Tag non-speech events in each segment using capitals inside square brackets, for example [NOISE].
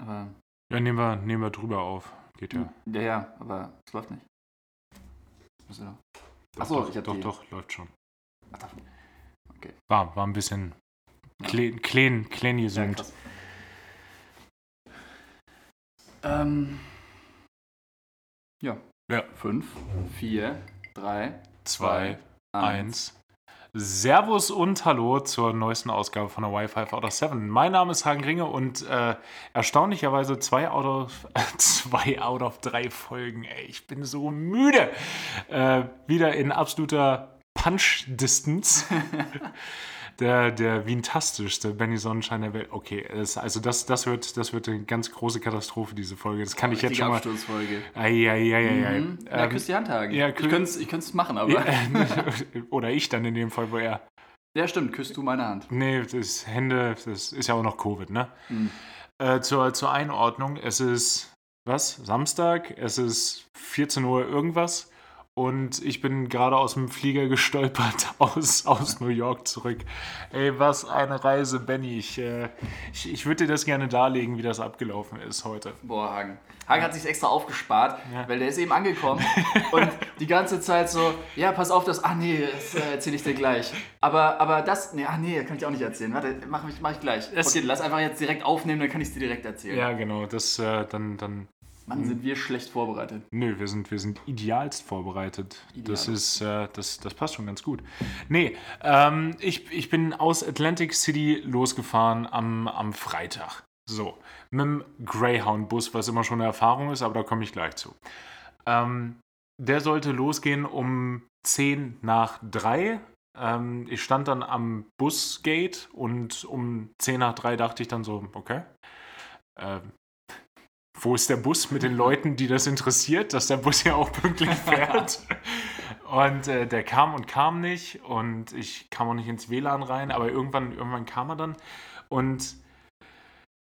Aber. Ja, nehmen wir, nehmen wir drüber auf. Geht ja. Ja, ja, aber es läuft nicht. Muss ja. Doch, Achso, doch, ich hab doch, die- doch, läuft schon. Ach, da- War, war ein bisschen Ja. klein, klein, klein Ja. Ähm. Ja. Ja. Fünf, vier, drei, Zwei, eins. Servus und Hallo zur neuesten Ausgabe von der Wi-Fi out of 7. Mein Name ist Hagen Ringe und äh, erstaunlicherweise zwei out, of, [LAUGHS] zwei out of drei Folgen. Ey, ich bin so müde. Äh, wieder in absoluter Punch-Distance. [LAUGHS] Der, der Wientastischste Benny Sonnenschein der Welt. Okay, es, also das, das, wird, das wird eine ganz große Katastrophe, diese Folge. Das kann ich jetzt schon mal. Absturzfolge. Eieieiei. Mhm. Ja, Ähm, küsst die Hand, Hagen. ja, ich kü- könnte es ich machen, aber. ja, [LAUGHS] Ja. oder ich dann in dem Fall, wo er. stimmt, küsst du meine Hand. Nee, das Hände, das ist ja auch noch Covid, ne? Mhm. Äh, zur, zur Einordnung, es ist, was? Samstag, es ist 14 Uhr irgendwas und ich bin gerade aus dem Flieger [LAUGHS] gestolpert aus, aus New York zurück. Ey, was eine Reise, Benny. Ich, äh, ich, ich würde dir das gerne darlegen, wie das abgelaufen ist heute. Boah, Hagen. Hagen hat sich extra aufgespart, Ja. weil der ist eben angekommen [LAUGHS] und die ganze Zeit so, ja, pass auf, das, ach nee, das äh, erzähle ich dir gleich. Aber, aber das, nee, ach nee, kann ich auch nicht erzählen. Warte, mach ich, mach ich gleich. Das- okay, lass einfach jetzt direkt aufnehmen, dann kann ich es dir direkt erzählen. Ja, genau, das, äh, dann, dann, Mann, sind wir schlecht vorbereitet. Nö, wir sind, wir sind idealst vorbereitet. Das Idealist. ist, äh, das, das passt schon ganz gut. Nee, ähm, ich, ich bin aus Atlantic City losgefahren am, am Freitag. So, mit dem Greyhound-Bus, was immer schon eine Erfahrung ist, aber da komme ich gleich zu. Ähm, der sollte losgehen um 10 nach 3. Ähm, ich stand dann am Busgate und um 10 nach 3 dachte ich dann so, okay, ähm, wo ist der Bus mit den Leuten, die das interessiert, dass der Bus ja auch pünktlich [LAUGHS] fährt. Und äh, der kam und kam nicht und ich kam auch nicht ins WLAN rein, aber irgendwann, irgendwann kam er dann. Und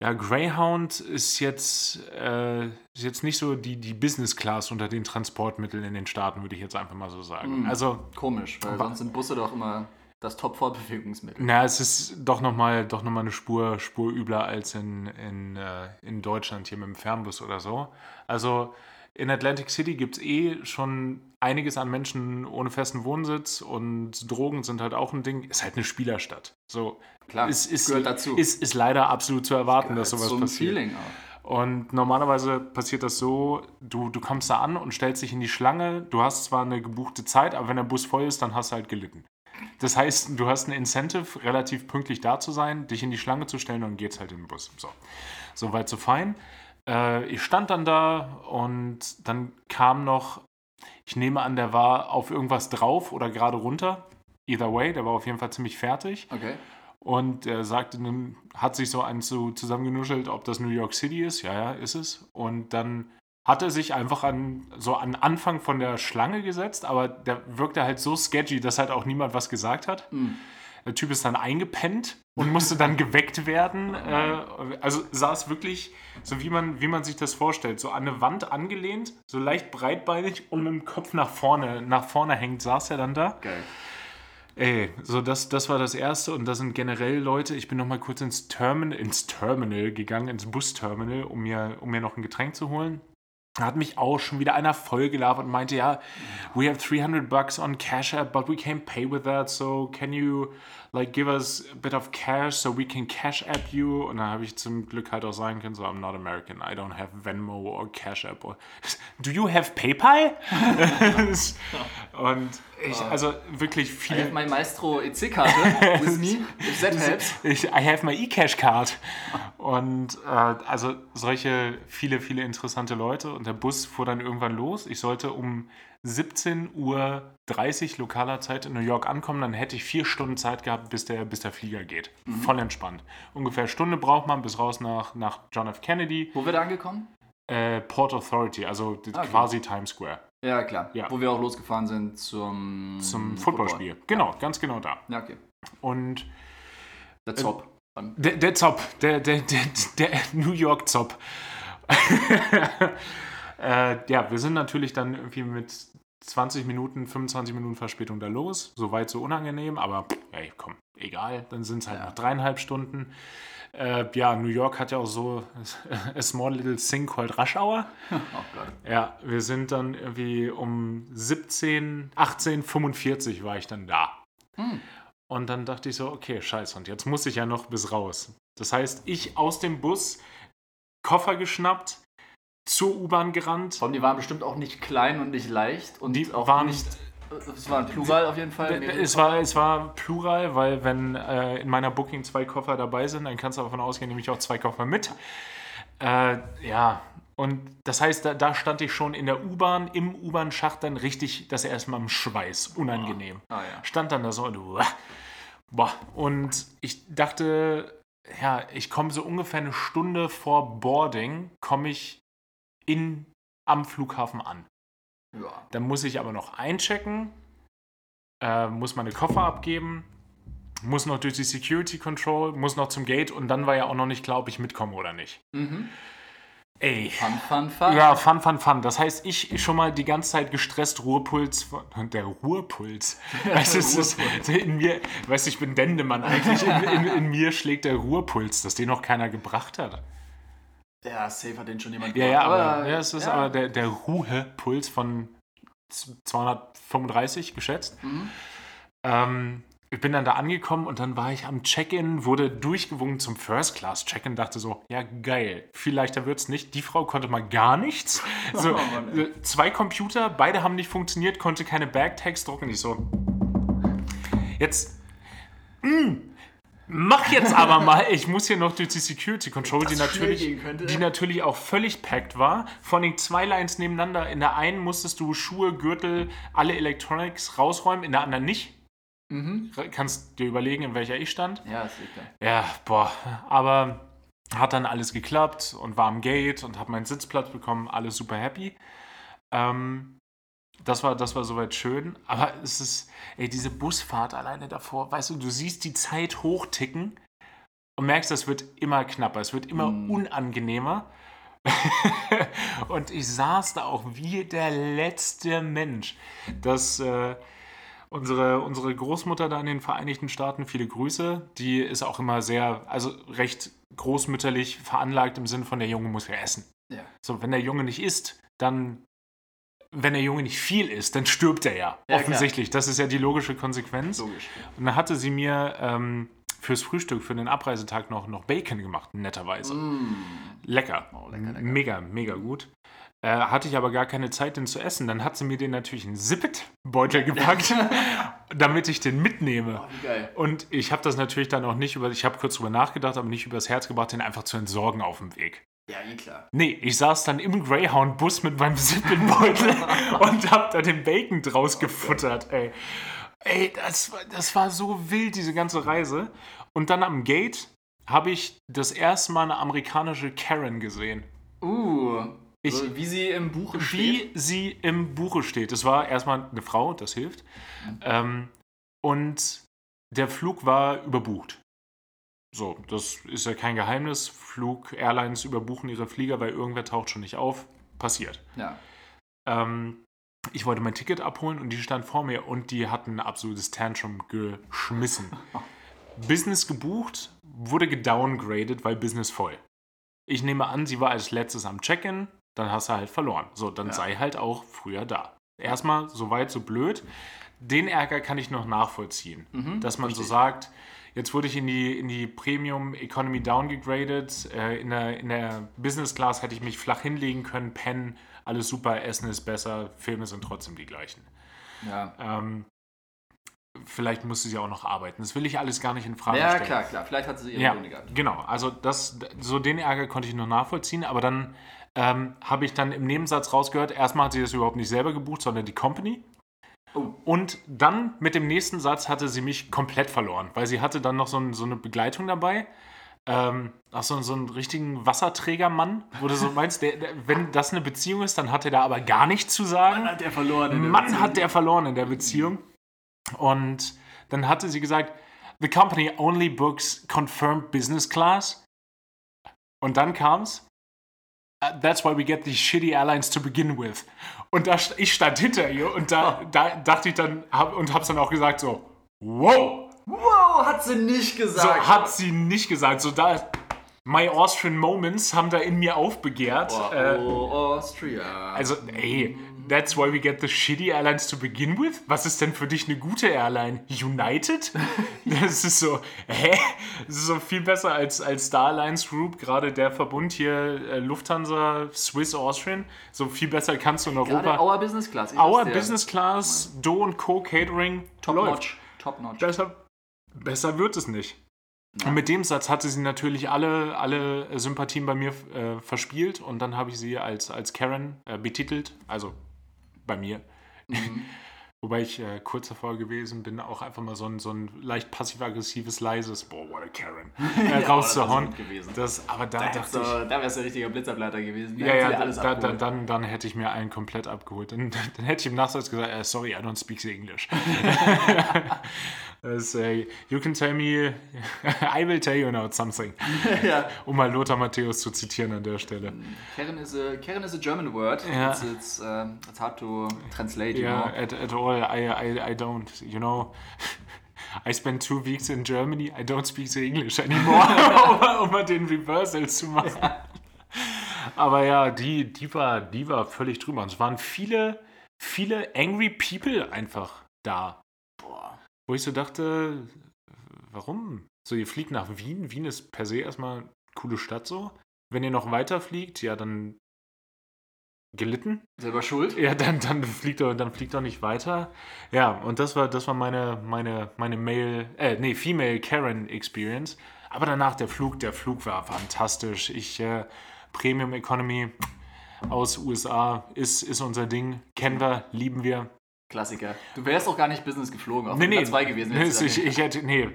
ja, Greyhound ist jetzt, äh, ist jetzt nicht so die, die Business Class unter den Transportmitteln in den Staaten, würde ich jetzt einfach mal so sagen. Mhm. Also, Komisch, weil sonst sind Busse doch immer das Top-Fortbewegungsmittel. na, es ist doch nochmal doch noch mal eine Spur, Spur übler als in, in, äh, in Deutschland hier mit dem Fernbus oder so. Also in Atlantic City gibt es eh schon einiges an Menschen ohne festen Wohnsitz und Drogen sind halt auch ein Ding. Ist halt eine Spielerstadt. So, Klar, ist, ist, gehört dazu. Ist, ist leider absolut zu erwarten, dass sowas so ein passiert. Feeling auch. Und normalerweise passiert das so, du, du kommst da an und stellst dich in die Schlange. Du hast zwar eine gebuchte Zeit, aber wenn der Bus voll ist, dann hast du halt gelitten. Das heißt, du hast ein Incentive, relativ pünktlich da zu sein, dich in die Schlange zu stellen und dann geht's halt in den Bus. So, so weit, so fein. Äh, ich stand dann da und dann kam noch, ich nehme an, der war auf irgendwas drauf oder gerade runter. Either way, der war auf jeden Fall ziemlich fertig. Okay. Und er sagte, dann hat sich so ein zu, zusammengenuschelt, ob das New York City ist. Ja, ja, ist es. Und dann hat er sich einfach an so an Anfang von der Schlange gesetzt, aber der wirkte halt so sketchy, dass halt auch niemand was gesagt hat. Mhm. Der Typ ist dann eingepennt und musste dann [LAUGHS] geweckt werden. Äh, also saß wirklich so, wie man, wie man sich das vorstellt, so an eine Wand angelehnt, so leicht breitbeinig und mit dem Kopf nach vorne, nach vorne hängt, saß er dann da. Geil. Ey, so das, das war das Erste und das sind generell Leute, ich bin noch mal kurz ins Terminal, ins Terminal gegangen, ins Busterminal, um mir, um mir noch ein Getränk zu holen. Da hat mich auch schon wieder einer vollgelabert und meinte, ja, we have 300 bucks on Cash App, but we can't pay with that, so can you like give us a bit of cash so we can Cash App you? Und dann habe ich zum Glück halt auch sagen können, so I'm not American, I don't have Venmo or Cash App. Or, [LAUGHS] Do you have PayPal? [LAUGHS] und ich, also wirklich I viele... have my Maestro EC-Karte [LAUGHS] with me, if that helps. Ich, I have my E-Cash Card. Und äh, also solche viele, viele interessante Leute. Und der Bus fuhr dann irgendwann los. Ich sollte um 17.30 Uhr lokaler Zeit in New York ankommen. Dann hätte ich vier Stunden Zeit gehabt, bis der, bis der Flieger geht. Voll entspannt. Ungefähr eine Stunde braucht man bis raus nach, nach John F. Kennedy. Wo wird er angekommen? Äh, Port Authority, also Ah, okay. quasi Times Square. Ja, klar. Ja. Wo wir auch losgefahren sind zum, Zum Footballspiel. Genau, ganz genau da. Ja, okay. Und Der Zop. Der, der Zop, der, der, der, der [LAUGHS] New York Zop. [LAUGHS] äh, ja, wir sind natürlich dann irgendwie mit 20 Minuten, 25 Minuten Verspätung da los. Soweit so unangenehm, aber hey, komm, egal. Dann sind es halt Ja. noch dreieinhalb Stunden. Äh, ja, New York hat ja auch so [LAUGHS] a small little thing called Rush Hour. [LAUGHS] Oh Gott. Ja, wir sind dann irgendwie um 17, 18.45 war ich dann da. Hm. Und dann dachte ich so, okay, scheiße, und jetzt muss ich ja noch bis raus. Das heißt, ich aus dem Bus, Koffer geschnappt, zur U-Bahn gerannt. Allem, die waren bestimmt auch nicht klein und nicht leicht. Und Die auch waren- nicht. Es war ein Plural auf jeden Fall. Es war, es war plural, weil wenn äh, in meiner Booking zwei Koffer dabei sind, dann kannst du davon ausgehen, nehme ich auch zwei Koffer mit. Äh, ja, und das heißt, da, da stand ich schon in der U-Bahn, im U-Bahn-Schacht dann richtig das erste Mal im Schweiß. Unangenehm. Ah, ja. Stand dann da so und uah, boah. Und ich dachte, ja, ich komme so ungefähr eine Stunde vor Boarding, komme ich in, am Flughafen an. Ja. Dann muss ich aber noch einchecken, äh, muss meine Koffer abgeben, muss noch durch die Security Control, muss noch zum Gate und dann war ja auch noch nicht klar, ob ich mitkomme oder nicht. Mhm. Ey. Fun, fun, fun. Ja, fun, fun, fun. Das heißt, ich schon mal die ganze Zeit gestresst, Ruhepuls. Der Ruhepuls. [LAUGHS] Weißt du, es ist, in mir, weißt du, ich bin Dendemann eigentlich. In, in, in mir schlägt der Ruhepuls, dass den noch keiner gebracht hat. Ja, safe hat den schon jemand Ja, ja, gemacht. aber ja, es ist ja. aber der, der Ruhepuls von z- 235 geschätzt. Mhm. Ähm, ich bin dann da angekommen und dann war ich am Check-in, wurde durchgewunken zum First-Class-Check-in, dachte so, ja geil, viel leichter wird's nicht. Die Frau konnte mal gar nichts. [LAUGHS] So, Oh zwei Computer, beide haben nicht funktioniert, konnte keine Backtags drucken. Ich so, jetzt, mm, mach jetzt aber mal. Ich muss hier noch durch die Security Control, die natürlich, die natürlich auch völlig packed war. Vor allem zwei Lines nebeneinander. In der einen musstest du Schuhe, Gürtel, alle Electronics rausräumen, in der anderen nicht. Mhm. Kannst dir überlegen, in welcher ich stand. Ja, ist klar. Ja, boah, aber hat dann alles geklappt und war am Gate und habe meinen Sitzplatz bekommen, alles super happy. Ähm, das war, das war soweit schön, aber es ist, ey, diese Busfahrt alleine davor, weißt du, du siehst die Zeit hochticken und merkst, das wird immer knapper, es wird immer Mm. unangenehmer. [LAUGHS] und ich saß da auch wie der letzte Mensch. Das, äh, unsere, unsere Großmutter da in den Vereinigten Staaten, viele Grüße, die ist auch immer sehr, also recht großmütterlich veranlagt im Sinne von, der Junge muss ja essen. Ja. So, wenn der Junge nicht isst, dann, wenn der Junge nicht viel isst, dann stirbt er ja. Ja, Offensichtlich. Das ist ja die logische Konsequenz. Logisch. Und dann hatte sie mir ähm, fürs Frühstück, für den Abreisetag noch, noch Bacon gemacht, netterweise. Mm. Lecker. Oh, lecker, lecker. Mega, mega gut. Äh, hatte ich aber gar keine Zeit, den zu essen. Dann hat sie mir den natürlich in einen Zippet-Beutel gepackt, [LAUGHS] damit ich den mitnehme. Oh, wie geil. Und ich habe das natürlich dann auch nicht über, ich habe kurz drüber nachgedacht, aber nicht übers Herz gebracht, den einfach zu entsorgen auf dem Weg. Ja, eh klar. Nee, ich saß dann im Greyhound-Bus mit meinem [LAUGHS] Zippelbeutel und hab da den Bacon draus gefuttert, ey. Ey, das, war- das war so wild, diese ganze Reise. Und dann am Gate habe ich das erste Mal eine amerikanische Karen gesehen. Uh. Ich- so, wie sie im Buch steht. Wie sie im Buche steht. Es war erstmal eine Frau, das hilft. Ähm, und der Flug war überbucht. So, das ist ja kein Geheimnis. Flug-Airlines überbuchen ihre Flieger, weil irgendwer taucht schon nicht auf. Passiert. Ja. Ähm, ich wollte mein Ticket abholen und die stand vor mir und die hatten ein absolutes Tantrum geschmissen. [LAUGHS] Business gebucht, wurde gedowngraded, weil Business voll. Ich nehme an, sie war als letztes am Check-in, dann hast du halt verloren. So, dann Ja. sei halt auch früher da. Erstmal so weit, so blöd. Den Ärger kann ich noch nachvollziehen, Mhm, dass man so richtig. sagt, jetzt wurde ich in die, in die Premium Economy downgegradet, äh, in, der, in der Business Class hätte ich mich flach hinlegen können, pennen, alles super, Essen ist besser, Filme sind trotzdem die gleichen. Ja. Ähm, vielleicht musste sie auch noch arbeiten. Das will ich alles gar nicht in Frage ja, stellen. klar, klar. Vielleicht hat sie ihre Ja, Gründe gehabt. genau. Also das, so den Ärger konnte ich noch nachvollziehen, aber dann ähm, habe ich dann im Nebensatz rausgehört, erstmal hat sie das überhaupt nicht selber gebucht, sondern die Company. Und dann mit dem nächsten Satz hatte sie mich komplett verloren, weil sie hatte dann noch so, ein, so eine Begleitung dabei. Ähm, ach, so, so einen richtigen Wasserträgermann, wo du so [LAUGHS] meinst, der, der, wenn das eine Beziehung ist, dann hat er da aber gar nichts zu sagen. Hat der verloren in der Mann Beziehung. hat der verloren in der Beziehung. Und dann hatte sie gesagt, the company only books confirmed business class. Und dann kam's, that's why we get these shitty airlines to begin with. Und da, ich stand hinter ihr und da, da dachte ich dann hab, und hab's dann auch gesagt so, wow, Wow, hat sie nicht so gesagt. hat sie nicht gesagt. So da, my Austrian Moments haben da in mir aufbegehrt. oh, oh, Austria. also, ey, that's why we get the shitty airlines to begin with? Was ist denn für dich eine gute Airline? United? [LAUGHS] Das ist so, hä? Das ist so viel besser als, als Star Alliance Group, gerade der Verbund hier, äh, Lufthansa, Swiss, Austrian. So viel besser kannst du in Gerade Europa. Our Business Class. Our. Business Class, Do und Co. Catering, Top läuft. Notch. Top Notch. Besser, besser wird es nicht. Und mit dem Satz hatte sie natürlich alle, alle Sympathien bei mir äh, verspielt und dann habe ich sie als, als Karen äh, betitelt, also bei mir. [LAUGHS] Wobei ich äh, kurz davor gewesen bin, auch einfach mal so ein, so ein leicht passiv-aggressives, leises, boah, what a Karen, [LAUGHS] äh, das rauszuhauen. Das, aber da, Da, dachte du- ich, da wär's der richtige Blitzerblätter gewesen. Da ja, du ja, alles da, da, dann, dann hätte ich mir einen komplett abgeholt. Dann, [LAUGHS] dann hätte ich im Nachsatz gesagt, äh, sorry, I don't speak English. Das, äh, you can tell me, [LAUGHS] I will tell you now something. [LAUGHS] ja. Um mal Lothar Matthäus zu zitieren an der Stelle. Karen is a Karen is a German word. Ja. It's, it's, um, it's hard to translate. You Yeah, know? at, at all, I, I, I don't, you know. [LAUGHS] I spent two weeks in Germany, I don't speak the English anymore, um, um mal den Reversal zu machen. Aber ja, die, die, war, die war völlig drüber. Und es waren viele, viele angry people einfach da. Wo ich so dachte, warum? So, ihr fliegt nach Wien. Wien ist per se erstmal eine coole Stadt so. Wenn ihr noch weiter fliegt, ja, dann gelitten. Selber schuld. Ja, dann, dann fliegt doch, dann fliegt doch nicht weiter. Ja, und das war, das war meine, meine, meine Male, äh, nee, Female Karen Experience. Aber danach der Flug, der Flug war fantastisch. Ich, äh, Premium Economy aus USA ist, ist unser Ding. Kennen wir, lieben wir. Klassiker. Du wärst auch gar nicht Business geflogen. Auf Nee, nee. Zwei gewesen. Nee, ich, ich hätte, nee.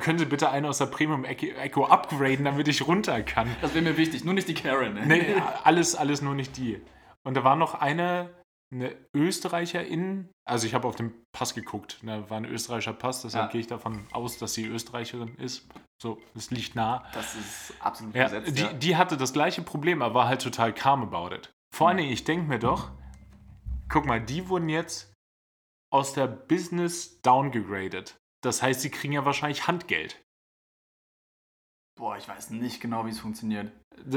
Können Sie bitte einen aus der Premium Echo upgraden, damit ich runter kann? das wäre mir wichtig. Nur nicht die Karen. Ne? Nee, [LAUGHS] alles, alles nur nicht die. Und da war noch eine, eine Österreicherin, also ich habe auf den Pass geguckt, da war ein österreichischer Pass, deshalb Ja. gehe ich davon aus, dass sie Österreicherin ist. So, es liegt nah. Das ist absolut Ja, gesetzt. die, ja. die hatte das gleiche Problem, aber war halt total calm about it. Vor allen Dingen, ich denke mir doch, guck mal, die wurden jetzt aus der Business downgegradet. Das heißt, sie kriegen ja wahrscheinlich Handgeld. Boah, ich weiß nicht genau, wie es funktioniert.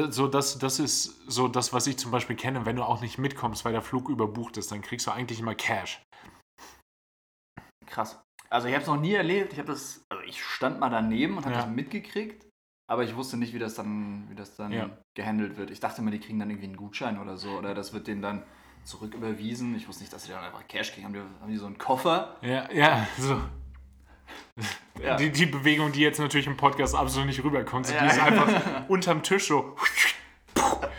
So, das, das ist so das, was ich zum Beispiel kenne. Wenn du auch nicht mitkommst, weil der Flug überbucht ist, dann kriegst du eigentlich immer Cash. Krass. Also ich habe es noch nie erlebt. Ich habe das, also ich stand mal daneben und habe Ja. das mitgekriegt, aber ich wusste nicht, wie das dann, wie das dann Ja. gehandelt wird. Ich dachte immer, die kriegen dann irgendwie einen Gutschein oder so oder das wird denen dann zurücküberwiesen. Ich wusste nicht, dass sie dann einfach Cash kriegen. Haben die, haben die so einen Koffer? Ja, ja, so. Ja. Die, die Bewegung, die jetzt natürlich im Podcast absolut nicht rüberkommt, so Ja. die ist einfach [LAUGHS] unterm Tisch so.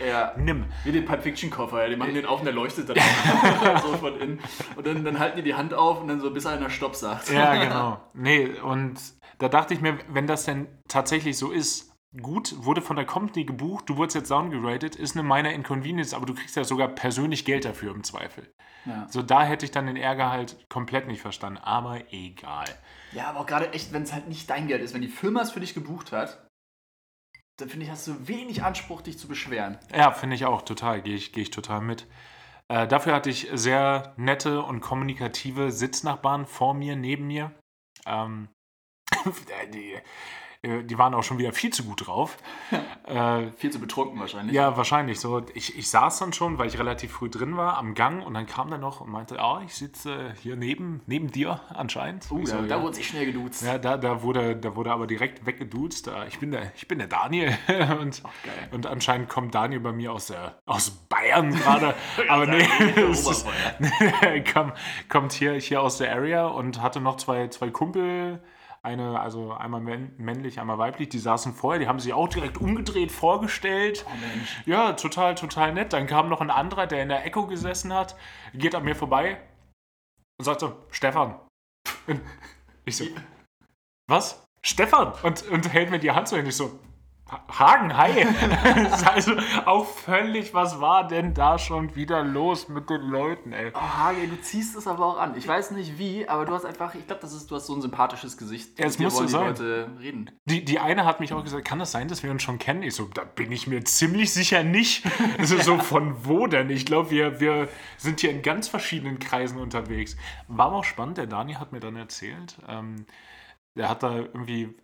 Ja. Nimm. Wie den Pulp Fiction Koffer, ja. die machen den auf und der leuchtet dann [LAUGHS] so von innen. Und dann, dann halten die die Hand auf und dann so bis einer Stopp sagt. Ja, [LAUGHS] genau. Nee, und da dachte ich mir, wenn das denn tatsächlich so ist, gut, wurde von der Company gebucht, du wurdest jetzt downgeradet, ist eine minor Inconvenience, aber du kriegst ja sogar persönlich Geld dafür im Zweifel. Ja. So, da hätte ich dann den Ärger halt komplett nicht verstanden, aber egal. Ja, aber auch gerade echt, wenn es halt nicht dein Geld ist, wenn die Firma es für dich gebucht hat, dann finde ich, hast du wenig Anspruch, dich zu beschweren. Ja, finde ich auch total, gehe ich, geh ich total mit. Äh, dafür hatte ich sehr nette und kommunikative Sitznachbarn vor mir, neben mir. Ähm, [LAUGHS] die, äh, die waren auch schon wieder viel zu gut drauf. äh, Viel zu betrunken wahrscheinlich. ja, wahrscheinlich so. Ich, ich saß dann schon, weil ich relativ früh drin war, am Gang und dann kam der noch und meinte, ah, ich sitze hier neben, neben dir anscheinend. Uh, so, da, da ja. wurde sich schnell geduzt. Ja, da, da, wurde, da wurde aber direkt weggeduzt. Äh, Ich bin der, ich bin der Daniel. [LAUGHS] Und, geil. und anscheinend kommt Daniel bei mir aus, der, aus Bayern gerade. [LAUGHS] aber nee, ist, [LAUGHS] komm, kommt hier, hier aus der Area und hatte noch zwei, zwei Kumpel. Eine, also einmal männ- männlich, einmal weiblich, die saßen vorher, die haben sich auch direkt umgedreht vorgestellt. Oh. Ja, total, total nett. Dann kam noch ein anderer, der in der Echo gesessen hat, geht an mir vorbei und sagt so, Stefan. Und [LAUGHS] ich so, was? Stefan? Und, und hält mir die Hand so hin. Ich so, Hagen, hi! [LAUGHS] also auch völlig, was war denn da schon wieder los mit den Leuten, ey? Oh, Hage, du ziehst es aber auch an. Ich weiß nicht wie, aber du hast einfach, ich glaube, das ist, du hast so ein sympathisches Gesicht. Ja, du wollen die sagen. Leute reden. Die, die eine hat mich auch gesagt, kann das sein, dass wir uns schon kennen? Ich so, da bin ich mir ziemlich sicher nicht. [LAUGHS] Also so von wo denn? Ich glaube, wir, wir sind hier in ganz verschiedenen Kreisen unterwegs. War aber auch spannend, der Dani hat mir dann erzählt, ähm, der hat da irgendwie,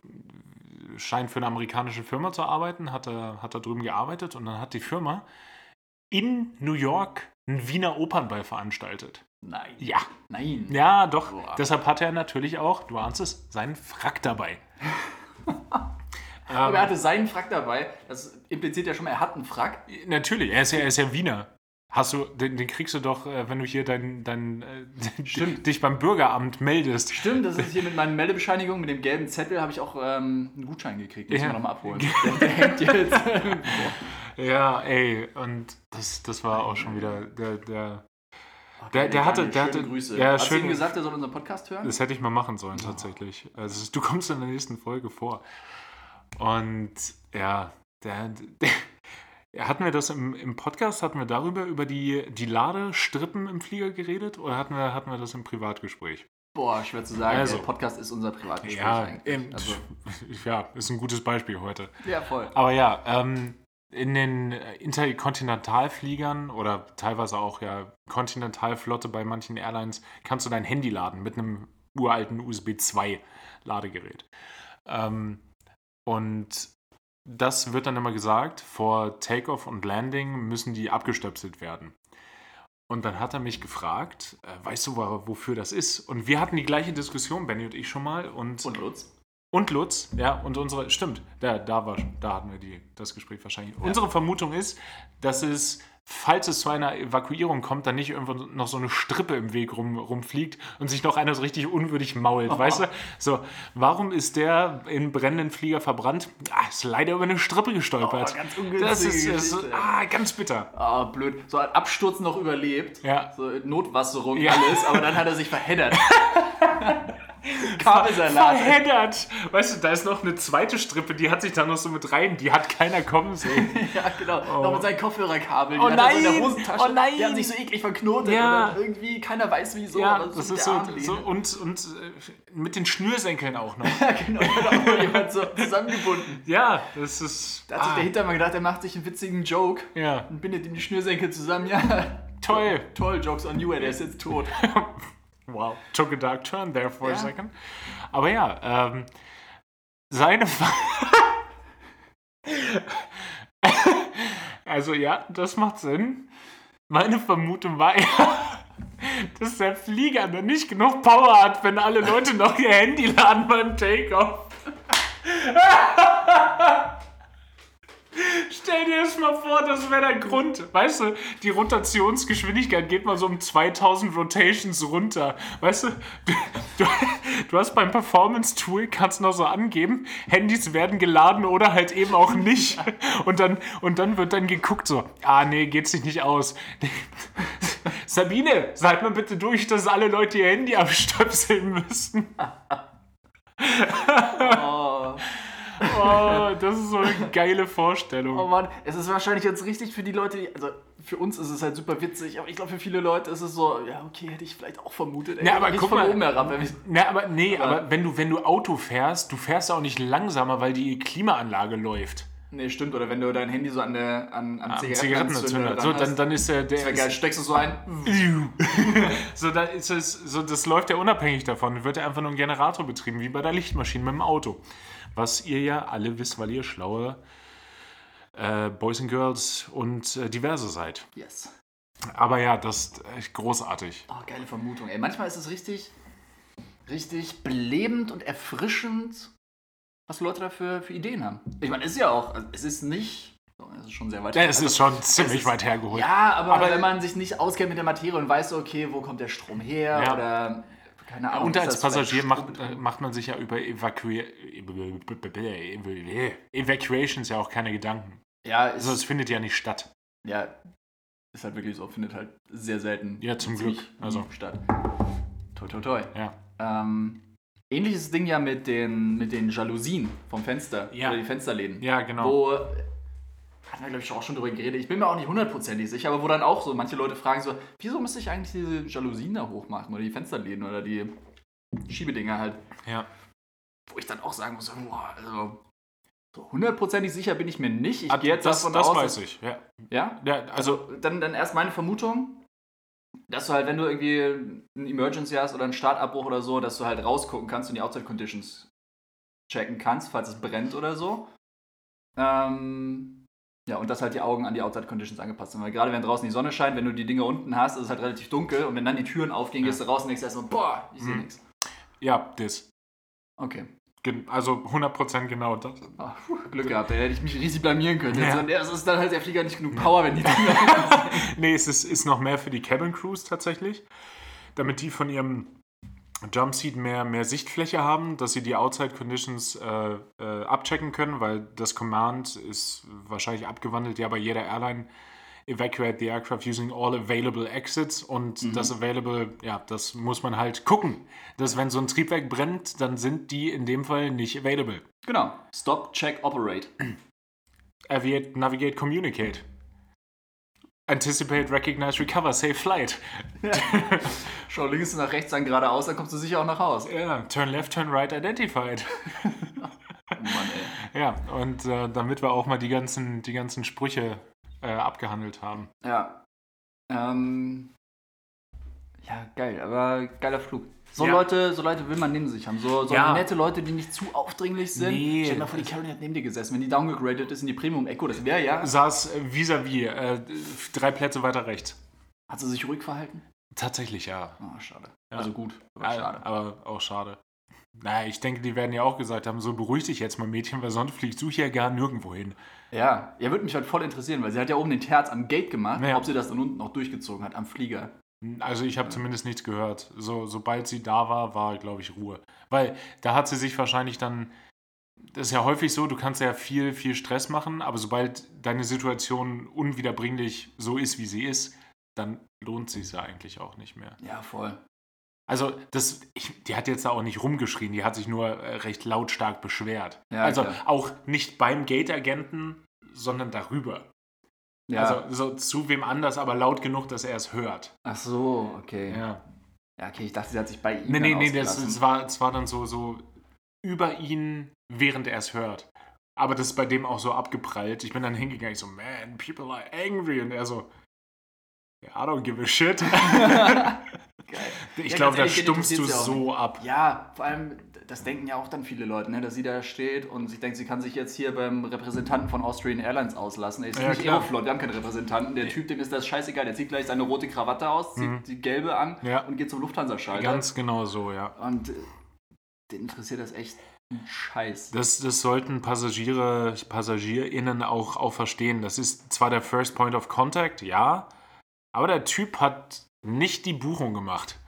scheint für eine amerikanische Firma zu arbeiten, hat da, hat da drüben gearbeitet und dann hat die Firma in New York einen Wiener Opernball veranstaltet. Nein. Ja, Nein. ja, doch. Boah. Deshalb hat er natürlich auch, du ahnst es, seinen Frack dabei. [LAUGHS] Aber er hatte seinen Frack dabei. Das impliziert ja schon mal, er hat einen Frack. Natürlich, er ist ja, er ist ja Wiener. Hast du, den, den kriegst du doch, äh, wenn du hier dein, dein, äh, [LAUGHS] Stimmt. dich beim Bürgeramt meldest. Stimmt, das ist hier mit meiner Meldebescheinigung, mit dem gelben Zettel, habe ich auch ähm, einen Gutschein gekriegt. Muss Ja. ich nochmal abholen. [LAUGHS] Der, der hängt jetzt. [LAUGHS] Ja, ey, und das, das war auch schon wieder der, der Oh, Der- der hatte- der hatte- Grüße. ja, Hast du schön- ihm gesagt, er soll unseren Podcast hören? das hätte ich mal machen sollen tatsächlich. Also du kommst in der nächsten Folge vor. Und ja, der, der hatten wir das im, im Podcast, hatten wir darüber, über die, die Ladestrippen im Flieger geredet oder hatten wir, hatten wir das im Privatgespräch? Boah, schwer zu sagen. Also. der Podcast ist unser Privatgespräch Ja, eigentlich. ähm, Also, [LAUGHS] ja, ist ein gutes Beispiel heute. ja, voll. Aber ja, ähm, in den Interkontinentalfliegern oder teilweise auch ja Kontinentalflotte bei manchen Airlines kannst du dein Handy laden mit einem uralten USB 2 Ladegerät. Ähm, und das wird dann immer gesagt, vor Takeoff und Landing müssen die abgestöpselt werden. Und dann hat er mich gefragt, äh, weißt du, wo- wofür das ist? Und wir hatten die gleiche Diskussion, Benny und ich schon mal. Und, Und Lutz? und Lutz, ja, und unsere, stimmt, da, da, war, da hatten wir die, das Gespräch wahrscheinlich. Unsere Vermutung ist, dass es, falls es zu einer Evakuierung kommt, dann nicht irgendwo noch so eine Strippe im Weg rum, rumfliegt und sich noch einer so richtig unwürdig mault, [LAUGHS] weißt du? So, warum ist der in brennenden Flieger verbrannt? Ah, ist leider über eine Strippe gestolpert. Oh, ganz das ist, ist ah, ganz bitter. Ah, blöd. So ein Absturz noch überlebt. Ja. So Notwasserung, Ja. alles, aber dann hat er sich verheddert. [LAUGHS] Kabelsalat. Verheddert! Weißt du, da ist noch eine zweite Strippe, die hat sich da noch so mit rein, die hat keiner kommen sehen. [LAUGHS] Ja, genau. Noch mit seinen Kopfhörerkabeln. Oh die hat er so in nein! der Hosentasche. Oh nein! Die haben sich so eklig verknotet. Ja. Und dann irgendwie, keiner weiß wieso. Ja, das mit ist so, so und, und äh, mit den Schnürsenkeln auch noch. [LAUGHS] Ja, genau. Da hat auch jemand so zusammengebunden. Ja, das ist. Da hat sich der Hintermann gedacht, er macht sich einen witzigen Joke ja, und bindet ihm die Schnürsenkel zusammen. Ja, toll. toll, Jokes on you, der ist jetzt tot. [LAUGHS] Wow, took a dark turn there for Ja. a second. Aber ja, ähm, seine. [LAUGHS] Also ja, das macht Sinn. Meine Vermutung war ja, dass der Flieger dann nicht genug Power hat, wenn alle Leute noch ihr Handy laden beim Takeoff. [LAUGHS] Stell dir das mal vor, das wäre der Grund. Weißt du, die Rotationsgeschwindigkeit geht mal so um 2000 Rotations runter. Weißt du, du, du, du hast beim Performance-Tool, kannst noch so angeben, Handys werden geladen oder halt eben auch nicht. Und dann, und dann wird dann geguckt so, ah nee, geht sich nicht aus. [LAUGHS] Sabine, seid mal bitte durch, dass alle Leute ihr Handy abstöpseln müssen. Oh, Oh, das ist so eine geile Vorstellung. oh Mann, es ist wahrscheinlich jetzt richtig für die Leute, die, also für uns ist es halt super witzig, aber ich glaube für viele Leute ist es so, ja okay, hätte ich vielleicht auch vermutet. Ey, Ja, aber guck mal- oben herab. Wenn ich, Na, aber nee, Aber- aber, wenn du, wenn du Auto fährst, du fährst auch nicht langsamer, weil die Klimaanlage läuft. nee, stimmt, oder wenn du dein Handy so an der an, am Am Zigarettenanzünder dran So, hast, dann, dann ist der. der ist, steckst du so ein. [LAUGHS] so, da ist es, so, das läuft ja unabhängig davon. Wird ja einfach nur ein Generator betrieben, wie bei der Lichtmaschine mit dem Auto. Was ihr ja alle wisst, weil ihr schlaue äh, Boys and Girls und äh, diverse seid. Yes. Aber ja, das ist echt großartig. Oh, geile Vermutung. Ey, manchmal ist es richtig, richtig belebend und erfrischend, was Leute da für, für Ideen haben. Ich meine, es ist ja auch, also es ist nicht, es ist schon sehr weit Ja, es ist schon ziemlich ist- weit hergeholt. Ja, aber, Aber- wenn man sich nicht auskennt mit der Materie und weiß, so, okay, wo kommt der Strom her Ja. oder keine Ahnung. Und als Passagier macht, äh, macht man sich ja über Evacu Evacuations ja auch keine Gedanken. ja, Also es findet ja nicht statt. ja, ist halt wirklich so, findet halt sehr selten Ja, zum Glück, also. statt. Toi, toi, toi. Ja. Ähm, ähnliches Ding ja mit den, mit den Jalousien vom Fenster. Ja. Oder die Fensterläden. Ja, genau. Wo, hatten wir glaube ich auch schon drüber geredet, ich bin mir auch nicht hundertprozentig sicher, aber wo dann auch so manche Leute fragen so, wieso müsste ich eigentlich diese Jalousien da hochmachen oder die Fensterläden oder die Schiebedinger halt. Ja. Wo ich dann auch sagen muss, boah, also so hundertprozentig sicher bin ich mir nicht. Ich gehe jetzt das, davon das aus, weiß dass- ich. Ja. Ja? ja, also dann, dann erst meine Vermutung, dass du halt, wenn du irgendwie ein Emergency hast oder einen Startabbruch oder so, dass du halt rausgucken kannst und die Outside Conditions checken kannst, falls es brennt oder so. Ähm, ja, und dass halt die Augen an die Outside Conditions angepasst sind. Weil gerade wenn draußen die Sonne scheint, wenn du die Dinge unten hast, ist es halt relativ dunkel und wenn dann die Türen aufgehen, Ja. gehst du raus und denkst erstmal, boah, ich sehe Mhm. nichts. ja, das. Okay. Also 100% genau das. Puh, Glück gehabt, da hätte ich mich riesig blamieren können. Ja. Das ist dann halt der Flieger nicht genug Power, wenn die [LAUGHS] Dinger Nee, es ist, ist noch mehr für die Cabin Crews tatsächlich, damit die von ihrem Jumpseat mehr, mehr Sichtfläche haben, dass sie die Outside Conditions äh, äh, abchecken können, weil das Command ist wahrscheinlich abgewandelt, ja bei jeder Airline evacuate the aircraft using all available exits und das available, ja, das muss man halt gucken, dass wenn so ein Triebwerk brennt, dann sind die in dem Fall nicht available. Genau. Stop, check, operate. [CLEARS THROAT] Aviate, navigate, communicate. Anticipate, recognize, recover, save flight. [LAUGHS] Schau links nach rechts, dann geradeaus, dann kommst du sicher auch nach Haus. Ja, turn left, turn right, identified. [LAUGHS] Oh Mann, ey. Ja, und äh, damit wir auch mal die ganzen, die ganzen Sprüche äh, abgehandelt haben. Ja. Ähm. Ja, geil, aber geiler Flug. So Ja. Leute, so Leute will man neben sich haben. So, so Ja. nette Leute, die nicht zu aufdringlich sind. Nee. Stell dir mal vor, die Caroline hat neben dir gesessen. Wenn die downgegradet ist in die Premium Echo, das wäre ja. Saß vis-à-vis, äh, drei Plätze weiter rechts. Hat sie sich ruhig verhalten? Tatsächlich ja. Oh, schade. Ja. Also gut, aber Ja, schade. Aber auch schade. Naja, ich denke, die werden ja auch gesagt haben, so beruhig dich jetzt mal, Mädchen, weil sonst fliegst du hier gar nirgendwo hin. Ja, ja, würde mich halt voll interessieren, weil sie hat ja oben den Terz am Gate gemacht, Ja. ob sie das dann unten auch durchgezogen hat, am Flieger. Also ich habe zumindest nichts gehört. So, sobald sie da war, war, glaube ich, Ruhe. Weil da hat sie sich wahrscheinlich dann. Das ist ja häufig so, du kannst ja viel, viel Stress machen, aber sobald deine Situation unwiederbringlich so ist, wie sie ist, dann lohnt sich ja eigentlich auch nicht mehr. Ja, voll. Also, das, ich, die hat jetzt da auch nicht rumgeschrien, die hat sich nur äh, recht lautstark beschwert. Ja, also klar. auch nicht beim Gate-Agenten, sondern darüber. Ja. Also so zu wem anders, aber laut genug, dass er es hört. Ach so, okay. Ja. Ja. okay, ich dachte, sie hat sich bei ihm. Nee, nee, nee, das, es, war, es war dann so, so über ihn, während er es hört. Aber das ist bei dem auch so abgeprallt. Ich bin dann hingegangen, ich so, man, people are angry. Und er so, yeah, I don't give a shit. [LAUGHS] [LAUGHS] Geil. Ich Ja, glaube, da stummst du so ab. Ja, vor allem, das denken ja auch dann viele Leute, ne, dass sie da steht und sich denkt, sie kann sich jetzt hier beim Repräsentanten von Austrian Airlines auslassen. Ey, ist Ja, nicht. Aeroflot, wir haben keinen Repräsentanten. Der Typ, dem ist das scheißegal, der zieht gleich seine rote Krawatte aus, zieht die gelbe an Mhm. Ja. und geht zum Lufthansa-Schalter. Ganz genau so, ja. Und äh, den interessiert das echt Scheiß. Das, das sollten Passagiere, PassagierInnen auch, auch verstehen. Das ist zwar der First Point of Contact, ja, aber der Typ hat nicht die Buchung gemacht.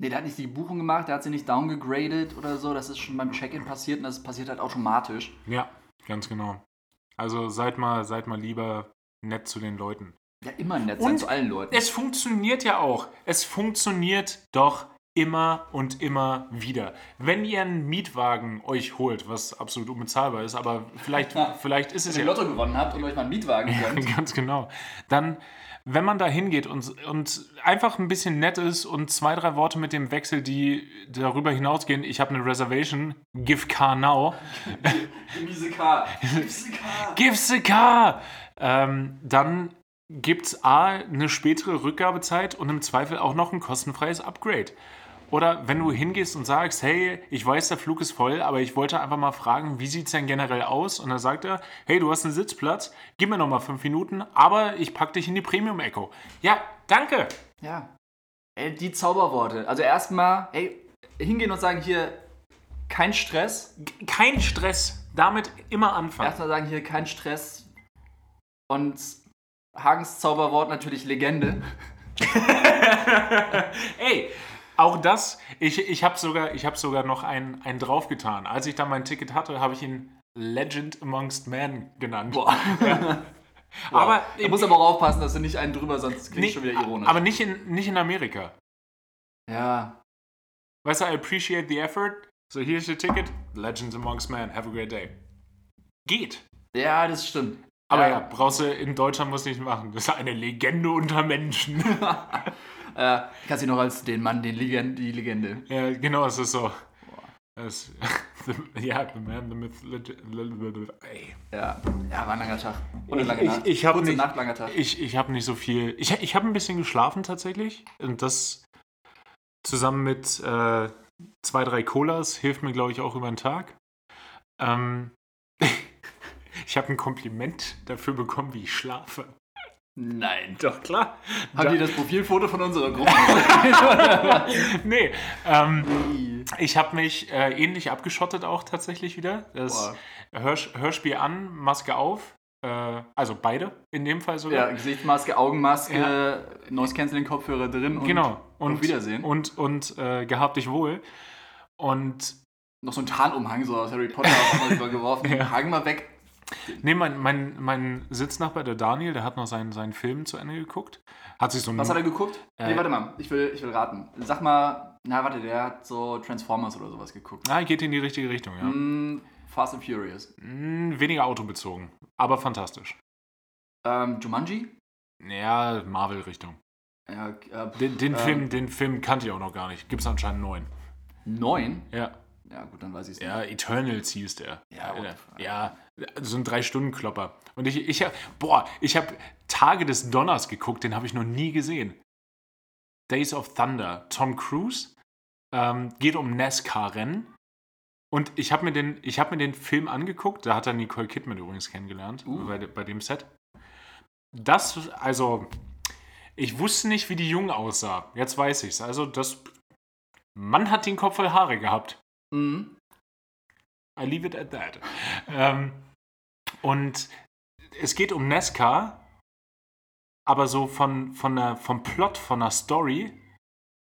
Nee, der hat nicht die Buchung gemacht, der hat sie nicht downgegradet oder so. Das ist schon beim Check-in passiert und das passiert halt automatisch. Ja, ganz genau. Also seid mal, seid mal lieber nett zu den Leuten. Ja, immer nett sein zu allen Leuten. Es funktioniert ja auch. Es funktioniert doch immer und immer wieder. Wenn ihr einen Mietwagen euch holt, was absolut unbezahlbar ist, aber vielleicht, [LAUGHS] vielleicht ist es Wenn ja ihr Lotto gewonnen habt und euch mal einen Mietwagen [LAUGHS] gönnt. Ganz genau. Dann, wenn man da hingeht und, und einfach ein bisschen nett ist und zwei, drei Worte mit dem Wechsel, die darüber hinausgehen, ich habe eine Reservation, give car now, Miese K. Miese K. give the car, ähm, dann gibt es A, eine spätere Rückgabezeit und im Zweifel auch noch ein kostenfreies Upgrade. Oder wenn du hingehst und sagst, hey, ich weiß, der Flug ist voll, aber ich wollte einfach mal fragen, wie sieht es denn generell aus? Und dann sagt er, hey, du hast einen Sitzplatz, gib mir noch mal fünf Minuten, aber ich pack dich in die Premium Echo. Ja, danke. Ja. Ey, die Zauberworte. Also erstmal, ey, hingehen und sagen hier, kein Stress. Kein Stress. Damit immer anfangen. Erstmal sagen hier, kein Stress. Und Hagens Zauberwort natürlich Legende. [LAUGHS] Ey, auch das, ich, ich habe sogar, ich hab sogar noch einen, einen draufgetan. Als ich da mein Ticket hatte, habe ich ihn Legend Amongst Men genannt. Boah. [LAUGHS] Aber, Du musst aber auch aufpassen, dass du nicht einen drüber, sonst klingt nicht, schon wieder ironisch. aber nicht in, nicht in Amerika. ja. Weißt du, I appreciate the effort, So, here's your ticket. Legends amongst men. Have a great day. Geht. Ja, das stimmt. Aber ja, brauchst du in Deutschland muss nicht machen. Das ist eine Legende unter Menschen. [LAUGHS] Äh, kannst du noch als den Mann, den Legend, die Legende. ja, genau, es ist so. Es, [LAUGHS] ja, the man, the myth, legend, ey. Ja, ja, war ein langer Tag. Und eine lange Ich, Nacht. ich, ich habe Kurze nicht, Nacht, langer Tag. ich, ich hab nicht so viel. Ich, ich habe ein bisschen geschlafen tatsächlich. Und das zusammen mit äh, zwei, drei Colas hilft mir, glaube ich, auch über den Tag. Ähm, [LAUGHS] ich habe ein Kompliment dafür bekommen, wie ich schlafe. Nein. Doch, klar. Haben die das Profilfoto von unserer Gruppe [LAUGHS] nee, ähm, ich habe mich äh, ähnlich abgeschottet auch tatsächlich wieder. Das. Hörsch Hörspiel an, Maske auf. Äh, also beide in dem Fall sogar. Ja, Gesichtsmaske, Augenmaske, Noise Cancelling Kopfhörer drin und genau. Und, auf Wiedersehen. Und, und äh, gehabt dich wohl. Und noch so ein Tarnumhang so aus Harry Potter [LAUGHS] auch mal übergeworfen. Ja. Hang mal weg. Nee, mein, mein, mein Sitznachbar, der Daniel, der hat noch seinen, seinen Film zu Ende geguckt. Hat sich so. Was hat er geguckt? Äh, nee, warte mal, ich will, ich will raten. Sag mal, na warte, der hat so Transformers oder sowas geguckt. Ah, geht in die richtige Richtung, ja. Mm, Fast and Furious. Mm, weniger autobezogen, aber fantastisch. Ähm, Jumanji? Ja, Marvel-Richtung. Ja, äh, Den, den, ähm, Film, den Film kannte ich auch noch gar nicht. Gibt's anscheinend neun. Neun? Ja. Ja, gut, dann weiß ich es Ja, Eternals hieß der. Ja, Äh, fuck. ja so ein Drei-Stunden-Klopper. Und ich, ich hab, boah, ich habe Tage des Donners geguckt, den habe ich noch nie gesehen. Days of Thunder, Tom Cruise, ähm, geht um NASCAR-Rennen. Und ich habe mir, den- ich hab mir den Film angeguckt, da hat er Nicole Kidman übrigens kennengelernt, Uh. bei, bei dem Set. Das, also, ich wusste nicht, wie die Jung aussah. Jetzt weiß ich's. Also, das, Mann hat den Kopf voll Haare gehabt. Mhm. I leave it at that. ähm, und es geht um NASCAR, aber so von, von der, vom Plot, von der Story,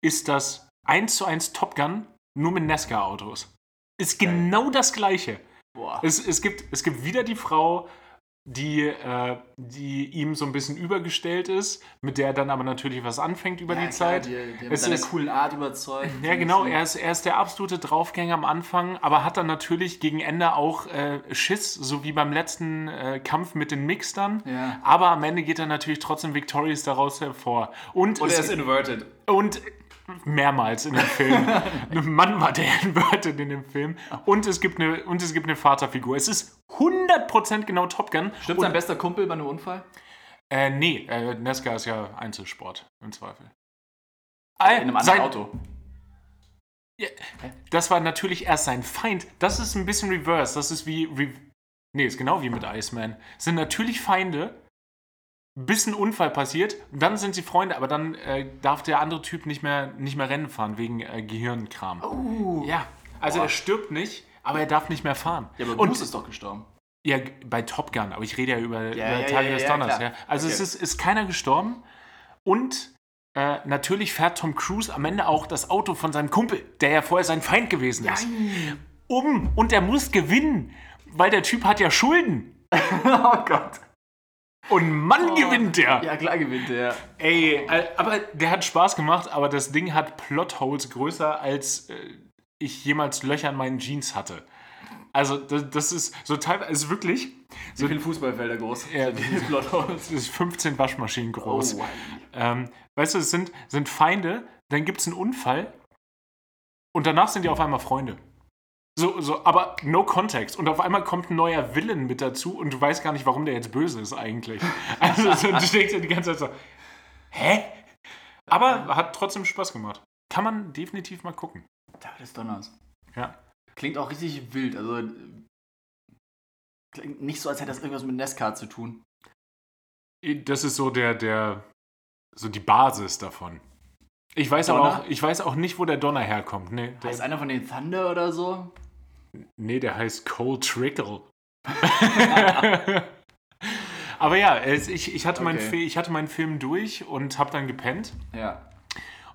ist das 1 zu 1 Top Gun nur mit NASCAR-Autos. Ist genau das Gleiche. Boah. Es, es, gibt, es gibt wieder die Frau, die, äh, die ihm so ein bisschen übergestellt ist, mit der er dann aber natürlich was anfängt über Ja, die klar, Zeit. Die, die mit seiner coolen Art überzeugt. Ja, genau, er ist, er ist der absolute Draufgänger am Anfang, aber hat dann natürlich gegen Ende auch äh, Schiss, so wie beim letzten äh, Kampf mit den Mix dann. Ja. Aber am Ende geht er natürlich trotzdem victorious daraus hervor. Und, Und es, er ist inverted. und mehrmals in dem Film. [LAUGHS] Ein Mann war der inverted in dem Film. Und es gibt eine, und es gibt eine Vaterfigur. Es ist 100% genau Top Gun. Stimmt und, sein bester Kumpel bei einem Unfall? Äh, nee, äh, Nesca ist ja Einzelsport, im Zweifel. In einem anderen Sein- Auto. Ja, das war natürlich erst sein Feind. Das ist ein bisschen reverse. Das ist wie. Re nee, ist genau wie mit Iceman. Es sind natürlich Feinde, bis ein Unfall passiert, dann sind sie Freunde, aber dann äh, darf der andere Typ nicht mehr, nicht mehr Rennen fahren wegen äh, Gehirnkram. Uh. Ja, also Boah. er stirbt nicht, aber er darf nicht mehr fahren. Ja, aber Und Bruce ist doch gestorben. ja, bei Top Gun, aber ich rede ja über, Ja, über ja, Tage ja, des Donners. Also es Okay. ist, ist keiner gestorben und äh, natürlich fährt Tom Cruise am Ende auch das Auto von seinem Kumpel, der ja vorher sein Feind gewesen ist, um und er muss gewinnen, weil der Typ hat ja Schulden. [LAUGHS] oh Gott. Und Mann gewinnt der. Ja, klar gewinnt der. Ey, äh, aber der hat Spaß gemacht, aber das Ding hat Plotholes größer, als äh, ich jemals Löcher in meinen Jeans hatte. Also das, das ist so teilweise ist wirklich Wie viele Fußballfelder groß? Ja, Wie viel Plot aus? es ist 15 Waschmaschinen groß. Oh, Ähm, weißt du, es sind, sind Feinde, dann gibt es einen Unfall und danach sind die auf einmal Freunde. So, so, aber no context. Und auf einmal kommt ein neuer Villain mit dazu und du weißt gar nicht, warum der jetzt böse ist eigentlich. [LAUGHS] Also so, du denkst dir die ganze Zeit so, hä? Aber hat trotzdem Spaß gemacht. Kann man definitiv mal gucken. Tag des Donners. Ja. Klingt auch richtig wild. Also klingt nicht so, als hätte das irgendwas mit NASCAR zu tun. Das ist so der, der, so die Basis davon. Ich weiß, aber auch, ich weiß auch nicht, wo der Donner herkommt. Nee, der, Heißt einer von den Thunder oder so? Nee, der heißt Cole Trickle. [LAUGHS] [LAUGHS] Aber ja, ich, ich, hatte meinen Okay. Fi- ich hatte meinen Film durch und habe dann gepennt. Ja.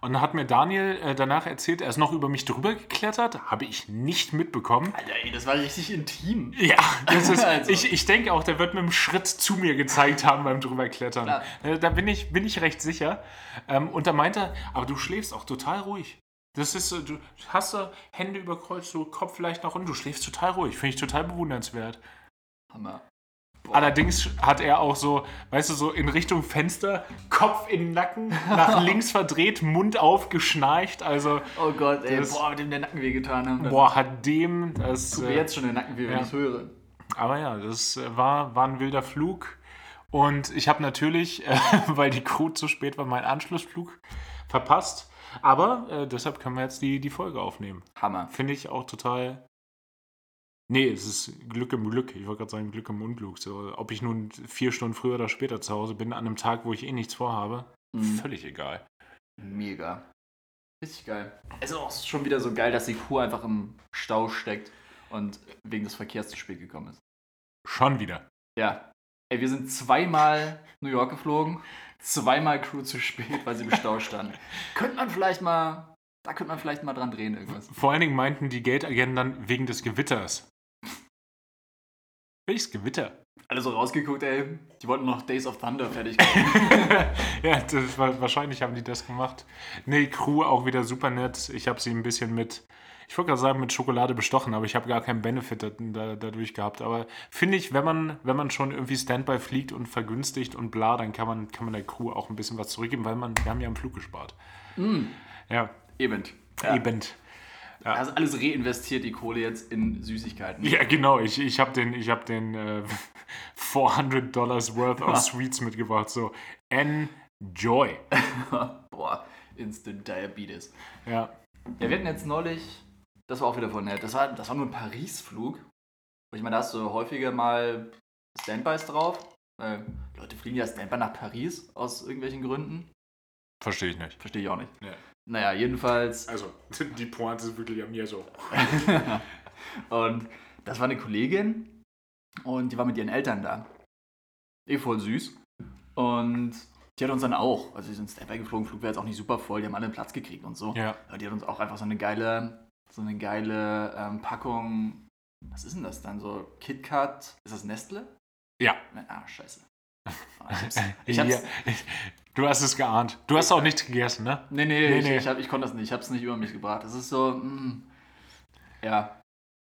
Und dann hat mir Daniel äh, danach erzählt, er ist noch über mich drüber geklettert. Habe ich nicht mitbekommen. Alter, ey, das war richtig intim. Ja, das ist, [LAUGHS] Also. ich, ich denke auch, der wird mit einem Schritt zu mir gezeigt haben beim drüberklettern. Äh, Da bin ich, bin ich recht sicher. Ähm, und da meinte er, aber du schläfst auch total ruhig. Das ist so, du hast so Hände überkreuzt, so Kopf leicht nach unten, du schläfst total ruhig. Finde ich total bewundernswert. Hammer. Allerdings hat er auch so, weißt du, so in Richtung Fenster, Kopf in den Nacken, nach [LAUGHS] links verdreht, Mund aufgeschnarcht. Also, Oh Gott, ey, Das- boah, dem der Nacken wehgetan haben. boah, hat dem das. Tut mir Äh, jetzt schon der Nacken weh, wenn ja. ich höre. aber ja, das äh, war, war ein wilder Flug. Und ich habe natürlich, [LAUGHS] äh, weil die Crew zu spät war, meinen Anschlussflug verpasst. Aber äh, deshalb können wir jetzt die, die Folge aufnehmen. Hammer. Finde ich auch total. Nee, es ist Glück im Glück. Ich wollte gerade sagen Glück im Unglück. So, ob ich nun vier Stunden früher oder später zu Hause bin, an einem Tag, wo ich eh nichts vorhabe, Mhm. völlig egal. Mega. Richtig geil. Es ist auch schon wieder so geil, dass die Kuh einfach im Stau steckt und wegen des Verkehrs zu spät gekommen ist. Schon wieder. Ja. Ey, wir sind zweimal New York geflogen, zweimal Crew zu spät, weil sie im Stau standen. [LAUGHS] könnte man vielleicht mal, da könnte man vielleicht mal dran drehen, irgendwas. Vor allen Dingen meinten die Geldagenten dann wegen des Gewitters. Welches Gewitter? Alle so rausgeguckt, ey. Die wollten noch Days of Thunder fertig machen. [LAUGHS] ja, das war, wahrscheinlich haben die das gemacht. Nee, Crew auch wieder super nett. Ich habe sie ein bisschen mit, ich wollte gerade sagen, mit Schokolade bestochen, aber ich habe gar keinen Benefit da, da, dadurch gehabt. Aber finde ich, wenn man, wenn man schon irgendwie Standby fliegt und vergünstigt und bla, dann kann man, kann man der Crew auch ein bisschen was zurückgeben, weil man, wir haben ja am Flug gespart. Ja, Eben. Ja. eben. Also alles reinvestiert, die Kohle jetzt in Süßigkeiten. Ja, genau. Ich, ich habe den, ich hab den äh, [LAUGHS] 400 Dollars worth of Sweets mitgebracht. So, enjoy. [LAUGHS] Boah, Instant Diabetes. Ja. Ja, wir hatten jetzt neulich, das war auch wieder von nett, das war, das war nur ein Paris-Flug. Und ich meine, da hast du häufiger mal Standbys drauf. Weil Leute fliegen ja Standby nach Paris aus irgendwelchen Gründen. Verstehe ich nicht. Verstehe ich auch nicht. Ja. Naja, jedenfalls. Also, [LAUGHS] die Pointe ist wirklich an mir so. [LAUGHS] und das war eine Kollegin und die war mit ihren Eltern da. Eh voll süß. Und die hat uns dann auch, also die sind Standby geflogen, Flug wäre jetzt auch nicht super voll, die haben alle einen Platz gekriegt und so. Ja. Die hat uns auch einfach so eine geile, so eine geile ähm, Packung. Was ist denn das dann? So KitKat? Ist das Nestle? Ja. Ah, scheiße. [LAUGHS] Ah, Ich hab's, ich hab's. Du hast es geahnt. Du hast auch nichts gegessen, ne? Nee, nee, Nee, ich, nee. Ich, hab, ich konnte das nicht. Ich hab's nicht über mich gebracht. Das ist so, mm, ja.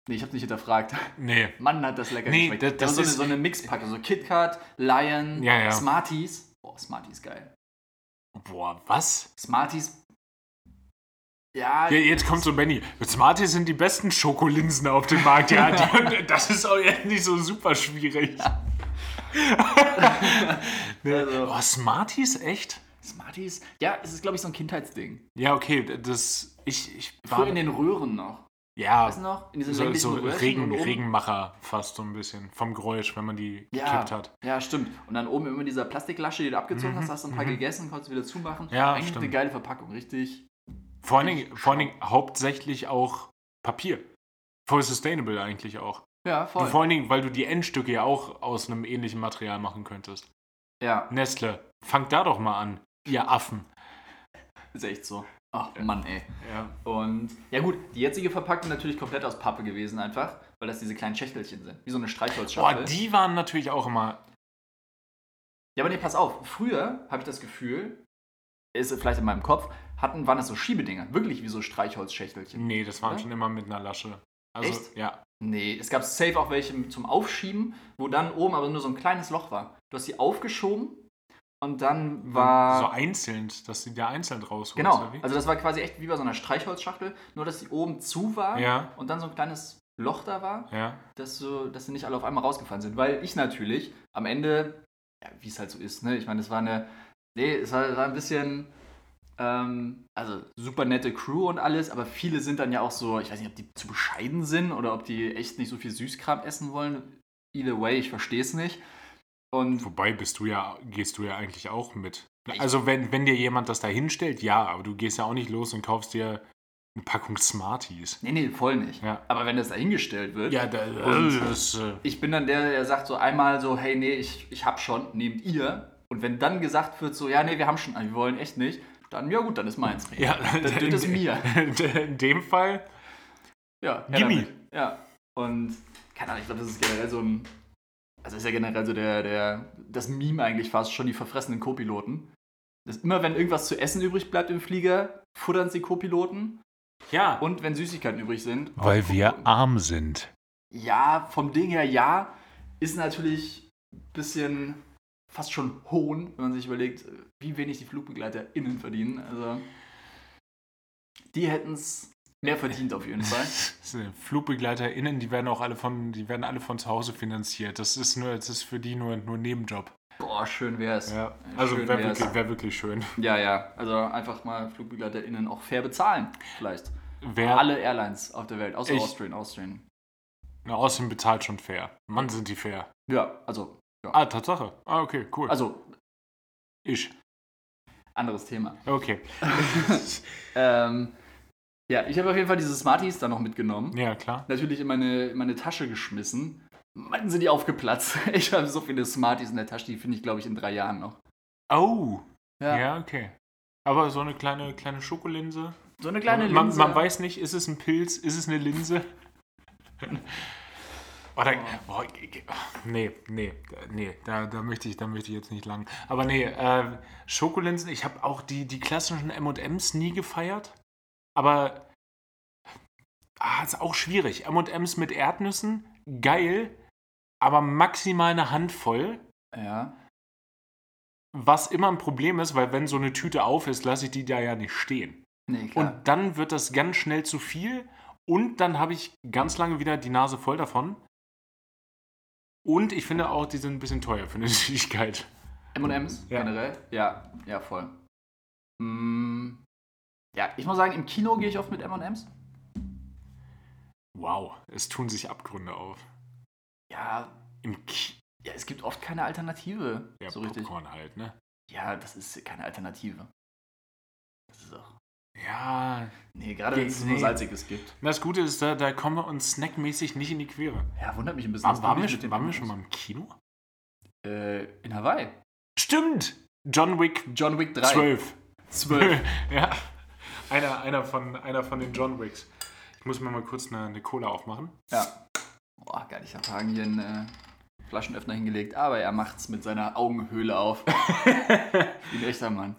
Nee, ich hab's nicht hinterfragt. Nee. Mann, hat das lecker Nee, geschmeckt. das- Das, das so, eine, ist- so eine Mixpackung. So KitKat, Lion, Ja, ja. Smarties. Boah, Smarties geil. Boah, was? Smarties. Ja, Ja, jetzt kommt so Benny. Smarties sind die besten Schokolinsen auf dem Markt. Ja, die, [LAUGHS] das ist auch jetzt nicht so super schwierig. [LAUGHS] nee. Also- oh, Smarties, echt? Smarties. Ja, es ist, glaube ich, so ein Kindheitsding. Ja, okay, das. Ich, ich Früher in den Röhren noch. Ja, Weißt du noch? In diesen so, so Regen, Regenmacher fast so ein bisschen. Vom Geräusch, wenn man die Ja, gekippt hat. ja, stimmt. Und dann oben immer dieser Plastiklasche, die du abgezogen hast, hast du ein paar gegessen, konntest du wieder zumachen. Mhm, Ja, Eigentlich stimmt. eine geile Verpackung, richtig. Vor allen, Dingen, vor allen Dingen hauptsächlich auch Papier. Voll sustainable eigentlich auch. Ja, Und voll. vor allen Dingen, weil du die Endstücke ja auch aus einem ähnlichen Material machen könntest. Ja, Nestle, fangt da doch mal an, ihr Affen. ist echt so. Ach, Mann, ey. Ja. Und ja gut, die jetzige Verpackung natürlich komplett aus Pappe gewesen einfach, weil das diese kleinen Schächtelchen sind. Wie so eine Boah, Streichholzschachtel. die waren natürlich auch immer. Ja, aber nee, pass auf. Früher habe ich das Gefühl, ist vielleicht in meinem Kopf, hatten, waren das so Schiebedinger. Wirklich wie so Streichholzschächtelchen. Nee, das waren Oder? schon immer mit einer Lasche. Also, Echt? ja. Nee, es gab safe auch welche zum Aufschieben, wo dann oben aber nur so ein kleines Loch war. Du hast die aufgeschoben und dann war. So einzeln, dass sie da einzeln rausholen. genau, also das war quasi echt wie bei so einer Streichholzschachtel, nur dass die oben zu war Ja. und dann so ein kleines Loch da war, ja. dass, so, dass sie nicht alle auf einmal rausgefallen sind. Weil ich natürlich am Ende, ja, wie es halt so ist, ne? Ich meine, es war eine. Nee, es war, war ein bisschen. Ähm, also super nette Crew und alles, aber viele sind dann ja auch so, ich weiß nicht, ob die zu bescheiden sind oder ob die echt nicht so viel Süßkram essen wollen. Either way, ich verstehe es nicht. Und Wobei bist du ja, gehst du ja eigentlich auch mit. Also wenn, wenn dir jemand das da hinstellt, ja, aber du gehst ja auch nicht los und kaufst dir eine Packung Smarties. nee, nee, voll nicht. Ja. Aber wenn das dahingestellt wird, Ja, da, das, äh, ich bin dann der, der sagt so einmal so, hey, nee, ich, ich hab schon, nehmt ihr. Und wenn dann gesagt wird so, ja, nee, wir haben schon, einen, wir wollen echt nicht, dann, ja gut, dann ist meins. ja, Das, das ist mir. In dem Fall, Ja, Gimme. Ja. Und keine Ahnung, ich glaube, das ist generell so ein. Also ist ja generell so der, der, das Meme eigentlich fast schon, die verfressenen Co-Piloten. Dass immer, wenn irgendwas zu essen übrig bleibt im Flieger, futtern sie Co-Piloten. Ja. Und wenn Süßigkeiten übrig sind. Weil wir arm sind. Ja, vom Ding her ja. Ist natürlich ein bisschen fast schon Hohn, wenn man sich überlegt, wie wenig die FlugbegleiterInnen verdienen. Also, die hätten es mehr verdient auf jeden Fall. [LAUGHS] FlugbegleiterInnen, die werden auch alle von, die werden alle von zu Hause finanziert. Das ist nur, das ist für die nur, nur ein Nebenjob. Boah, schön wär's. Ja. Also wäre wirklich, wär wirklich schön. Ja, ja. Also einfach mal FlugbegleiterInnen auch fair bezahlen, vielleicht. Wer Alle Airlines auf der Welt, außer Ich- Austrian, Austrian. Na, Austrian bezahlt schon fair. Mann, sind die fair. Ja, also, Ah, Tatsache. Ah, okay, cool. also ich. anderes Thema. Okay. [LAUGHS] [LAUGHS] Ähm, ja, ich habe auf jeden Fall diese Smarties dann noch mitgenommen. Ja, klar. Natürlich in meine, in meine Tasche geschmissen. Mann, sind die aufgeplatzt. [LAUGHS] Ich habe so viele Smarties in der Tasche, die finde ich, glaube ich, in drei Jahren noch. Oh. Ja. okay. Aber so eine kleine, kleine Schokolinse. So eine kleine man, Linse. man weiß nicht, ist es ein Pilz, ist es eine Linse? Oder, boah, nee, nee, nee, da, da, möchte ich, da möchte ich jetzt nicht lang. Aber nee, äh, Schokolinsen, ich habe auch die, die klassischen M&M's nie gefeiert. Aber ah, ist auch schwierig. M&M's mit Erdnüssen, geil, aber maximal eine Handvoll. Ja. Was immer ein Problem ist, weil wenn so eine Tüte auf ist, lasse ich die da ja nicht stehen. Nee. Und dann wird das ganz schnell zu viel und dann habe ich ganz lange wieder die Nase voll davon. Und ich finde auch, die sind ein bisschen teuer für eine [LAUGHS] Süßigkeit. M&M's Ja. generell? Ja, ja, voll. Mm, ja, ich muss sagen, im Kino gehe ich oft mit M&M's. Wow, es tun sich Abgründe auf. Ja, Im Ki ja, es gibt oft keine Alternative. ja, so richtig. Popcorn halt, ne? Ja, das ist keine Alternative. Das ist auch. Ja, Nee, gerade wenn es nee. nur Salziges gibt. das Gute ist, da, da kommen wir uns snackmäßig nicht in die Quere. Ja, wundert mich ein bisschen. War, waren wir, schon- waren wir schon mal im Kino? Äh, in Hawaii. Stimmt! John Wick John Wick 3. 12. 12. ja, einer, einer, von, einer von den John Wicks. Ich muss mir mal kurz eine, eine Cola aufmachen. ja. Boah, geil. Ich habe Hagen hier einen äh, Flaschenöffner hingelegt, aber er macht's mit seiner Augenhöhle auf. [LAUGHS] Wie ein echter Mann.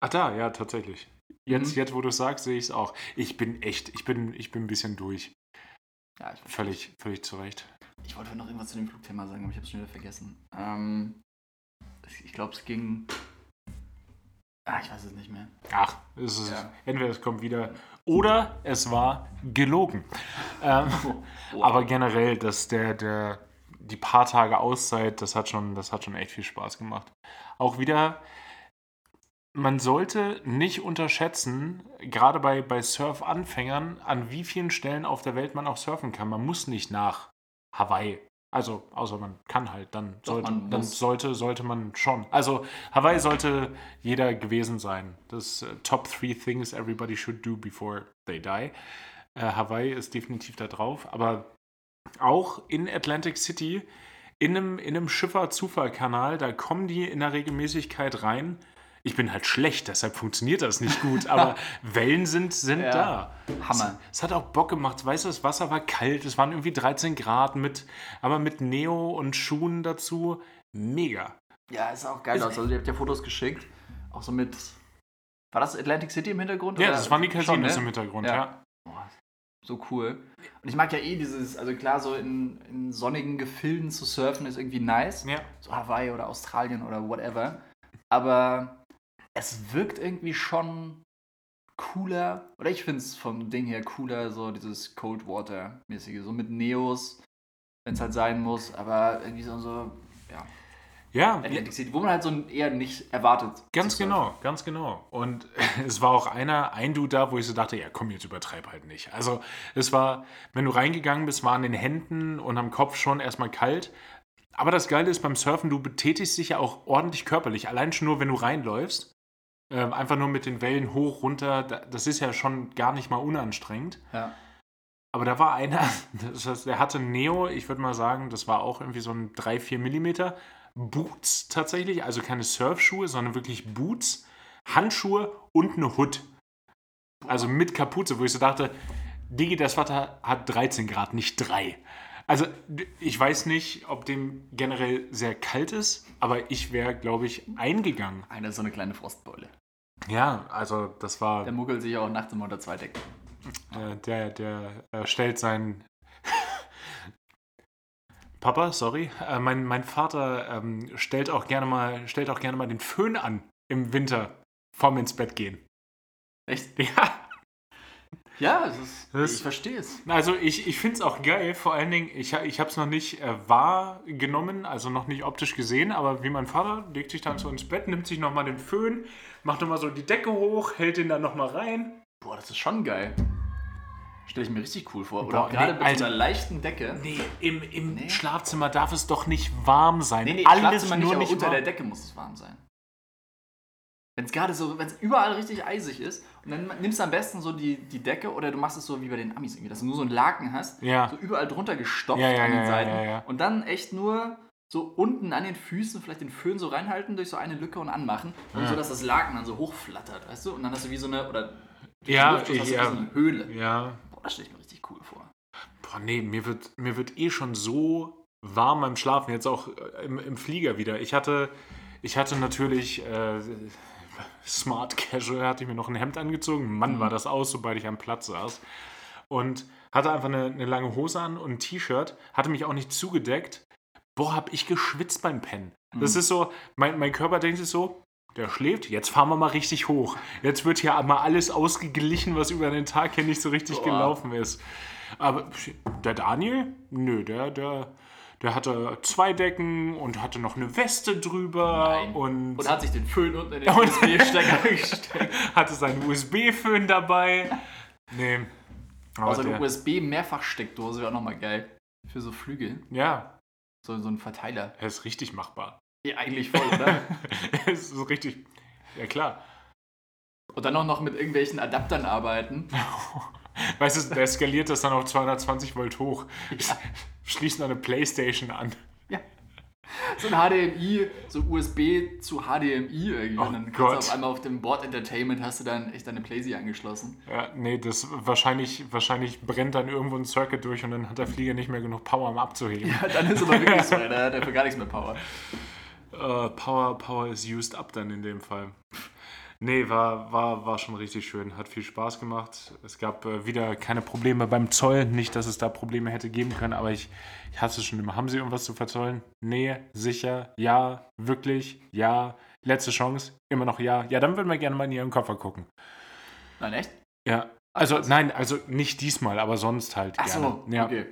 Ach da, ja, tatsächlich. Jetzt, Mhm. jetzt wo du es sagst, sehe ich es auch. Ich bin echt, ich bin, ich bin ein bisschen durch. Ja, ich, Völlig, völlig zurecht. ich wollte noch irgendwas zu dem Flugthema sagen, aber ich habe es schon wieder vergessen. Ähm, ich glaube, es ging. Ah, ich weiß es nicht mehr. Ach, es ist, Ja. entweder es kommt wieder oder es war gelogen. Ähm, [LAUGHS] Wow. Aber generell, dass der, der, die paar Tage Auszeit, das hat schon, das hat schon echt viel Spaß gemacht. Auch wieder, man sollte nicht unterschätzen, gerade bei, bei Surf-Anfängern, an wie vielen Stellen auf der Welt man auch surfen kann. Man muss nicht nach Hawaii. Also, außer man kann halt, dann, Doch, sollte, man dann sollte, sollte man schon. Also, Hawaii sollte jeder gewesen sein. Das äh, Top Three Things Everybody Should Do Before They Die. Äh, Hawaii ist definitiv da drauf, aber auch in Atlantic City, in einem, in einem Schiffer-Zufallkanal, da kommen die in der Regelmäßigkeit rein. Ich bin halt schlecht, deshalb funktioniert das nicht gut, aber [LAUGHS] Wellen sind, sind Ja. da. Hammer. Es, es hat auch Bock gemacht. Weißt du, das Wasser war kalt, es waren irgendwie 13 Grad, mit, aber mit Neo und Schuhen dazu. Mega. Ja, ist auch geil Ist- aus. Also, ihr habt ja Fotos geschickt. Auch so mit. War das Atlantic City im Hintergrund? Ja, oder? das waren die Casinos ne? im Hintergrund, Ja. ja. Boah, so cool. Und ich mag ja eh dieses, also klar, so in, in sonnigen Gefilden zu surfen ist irgendwie nice. ja. So Hawaii oder Australien oder whatever. Aber es wirkt irgendwie schon cooler. Oder ich finde es vom Ding her cooler, so dieses Cold Water-mäßige. So mit Neos, wenn es halt sein muss. Aber irgendwie so, so ja, Ja, Atlantic City, wo man halt so eher nicht erwartet. Ganz genau, ganz genau. Und [LAUGHS] es war auch einer, ein Dude da, wo ich so dachte, ja komm, jetzt übertreib halt nicht. Also es war, wenn du reingegangen bist, war an den Händen und am Kopf schon erstmal kalt. Aber das Geile ist beim Surfen, du betätigst dich ja auch ordentlich körperlich. Allein schon nur, wenn du reinläufst. Ähm, einfach nur mit den Wellen hoch, runter. da- Das ist ja schon gar nicht mal unanstrengend. Ja. Aber da war einer, [LAUGHS] das heißt, der hatte Neo, ich würde mal sagen, das war auch irgendwie so ein 3-4 Millimeter. Boots tatsächlich, also keine Surfschuhe, sondern wirklich Boots, Handschuhe und eine Hood. Also mit Kapuze, wo ich so dachte, Digi, das Wasser hat 13 Grad, nicht 3. Also ich weiß nicht, ob dem generell sehr kalt ist, aber ich wäre, glaube ich, eingegangen. Eine so eine kleine Frostbeule. Ja, also das war. Der muggelt sich auch nachts immer unter zwei Decken. Äh, der, der äh, stellt seinen. [LAUGHS] Papa, sorry. Äh, mein, mein Vater ähm, stellt, auch gerne mal, stellt auch gerne mal den Föhn an im Winter vorm ins Bett gehen. Echt? [LAUGHS] Ja. Ja, das ist, Das- ich verstehe es. Also ich, ich finde es auch geil, vor allen Dingen, ich, ich habe es noch nicht äh, wahrgenommen, also noch nicht optisch gesehen, aber wie mein Vater legt sich dann so ins Bett, nimmt sich nochmal den Föhn, macht nochmal so die Decke hoch, hält den dann nochmal rein. Boah, das ist schon geil. Stelle ich mir richtig cool vor. Oder Boah, auch gerade nee, mit Alter. so einer leichten Decke. Nee, im, im Nee. Schlafzimmer darf es doch nicht warm sein. Nee, nee, Alles Schlafzimmer nicht, nur aber nicht unter warm. der Decke muss es warm sein. Wenn es gerade so, wenn es überall richtig eisig ist und dann nimmst du am besten so die, die Decke oder du machst es so wie bei den Amis irgendwie, dass du nur so einen Laken hast, Ja. so überall drunter gestopft Ja, ja, an den Seiten und dann echt nur so unten an den Füßen vielleicht den Föhn so reinhalten durch so eine Lücke und anmachen und Ja. so, dass das Laken dann so hochflattert, weißt du? Und dann hast du wie so eine, oder Ja, Luftschuss hast du ja. wie so eine Höhle. Ja. Boah, das stelle ich mir richtig cool vor. Boah, nee, mir wird, mir wird eh schon so warm beim Schlafen, jetzt auch äh, im, im Flieger wieder. Ich hatte, ich hatte natürlich äh, Smart Casual, hatte ich mir noch ein Hemd angezogen. Mann, Mhm. war das aus, sobald ich am Platz saß. Und hatte einfach eine, eine lange Hose an und ein T-Shirt, hatte mich auch nicht zugedeckt. Boah, hab ich geschwitzt beim Pennen. Das Mhm. ist so, mein, mein Körper denkt sich so, der schläft, jetzt fahren wir mal richtig hoch. Jetzt wird hier mal alles ausgeglichen, was über den Tag hier nicht so richtig Boah. gelaufen ist. Aber der Daniel, nö, der, der, der hatte zwei Decken und hatte noch eine Weste drüber Nein. und, Und hat sich den Föhn unten in den USB-Stecker [LAUGHS] gesteckt. hatte seinen USB-Föhn dabei. Nee. Aber Außer eine USB-Mehrfachsteckdose wäre auch nochmal geil. Für so Flügel. ja, So, so ein Verteiler. er ist richtig machbar. Ja, eigentlich voll, oder? [LAUGHS] er ist so richtig, ja klar. Und dann auch noch mit irgendwelchen Adaptern arbeiten. [LAUGHS] Weißt du, der skaliert das dann auf 220 Volt hoch. Ja. Schließt noch eine Playstation an. So ein HDMI, so USB zu HDMI irgendwie. Oh und dann kannst Gott. du auf einmal auf dem Board Entertainment hast du dann echt deine Playsee angeschlossen. Ja, nee, das wahrscheinlich, wahrscheinlich brennt dann irgendwo ein Circuit durch und dann hat der Flieger nicht mehr genug Power, um abzuheben. Ja, dann ist aber wirklich so, [LAUGHS] da hat er für gar nichts mehr Power. Äh, Power, Power is used up dann in dem Fall. Nee, war, war, war schon richtig schön. Hat viel Spaß gemacht. Es gab äh, wieder keine Probleme beim Zoll. Nicht, dass es da Probleme hätte geben können, aber ich, ich hasse es schon immer. Haben Sie irgendwas zu verzollen? Nee, sicher, ja, wirklich, ja. Letzte Chance, immer noch ja. Ja, dann würden wir gerne mal in Ihren Koffer gucken. Nein, echt? Ja. Also, nein, also nicht diesmal, aber sonst halt Ach gerne. so, ja. okay.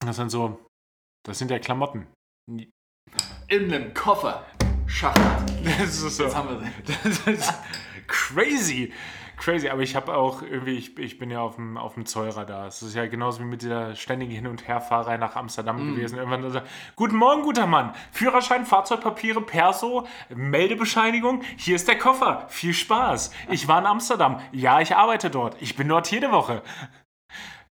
Das sind so, das sind ja Klamotten. In einem Koffer. Schacht. Das ist so. Jetzt haben wir sie. Das ist crazy. Crazy, aber ich habe auch irgendwie, ich, ich bin ja auf dem, auf dem Zollradar. Es ist ja genauso wie mit dieser ständigen Hin- und Herfahrerei nach Amsterdam gewesen. Irgendwann so, guten Morgen, guter Mann. Führerschein, Fahrzeugpapiere, Perso, Meldebescheinigung. Hier ist der Koffer. Viel Spaß. Ich war in Amsterdam. Ja, ich arbeite dort. Ich bin dort jede Woche.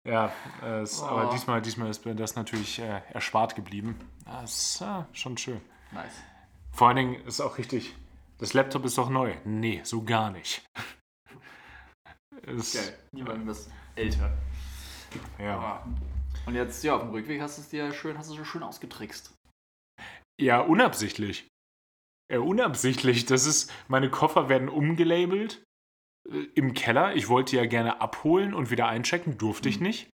Ja, äh, es, aber Oh. diesmal, diesmal ist mir das natürlich äh, erspart geblieben. Das ist äh, schon schön. Nice. Vor allen Dingen ist auch richtig, das Laptop ist doch neu. Nee, so gar nicht. [LAUGHS] Ist, Geil. Niemand was älter. ja. Und jetzt, ja, auf dem Rückweg hast du es dir schön, hast du schön ausgetrickst. ja, unabsichtlich. Ja, unabsichtlich. Das ist, meine Koffer werden umgelabelt äh, im Keller. Ich wollte die ja gerne abholen und wieder einchecken, durfte ich nicht.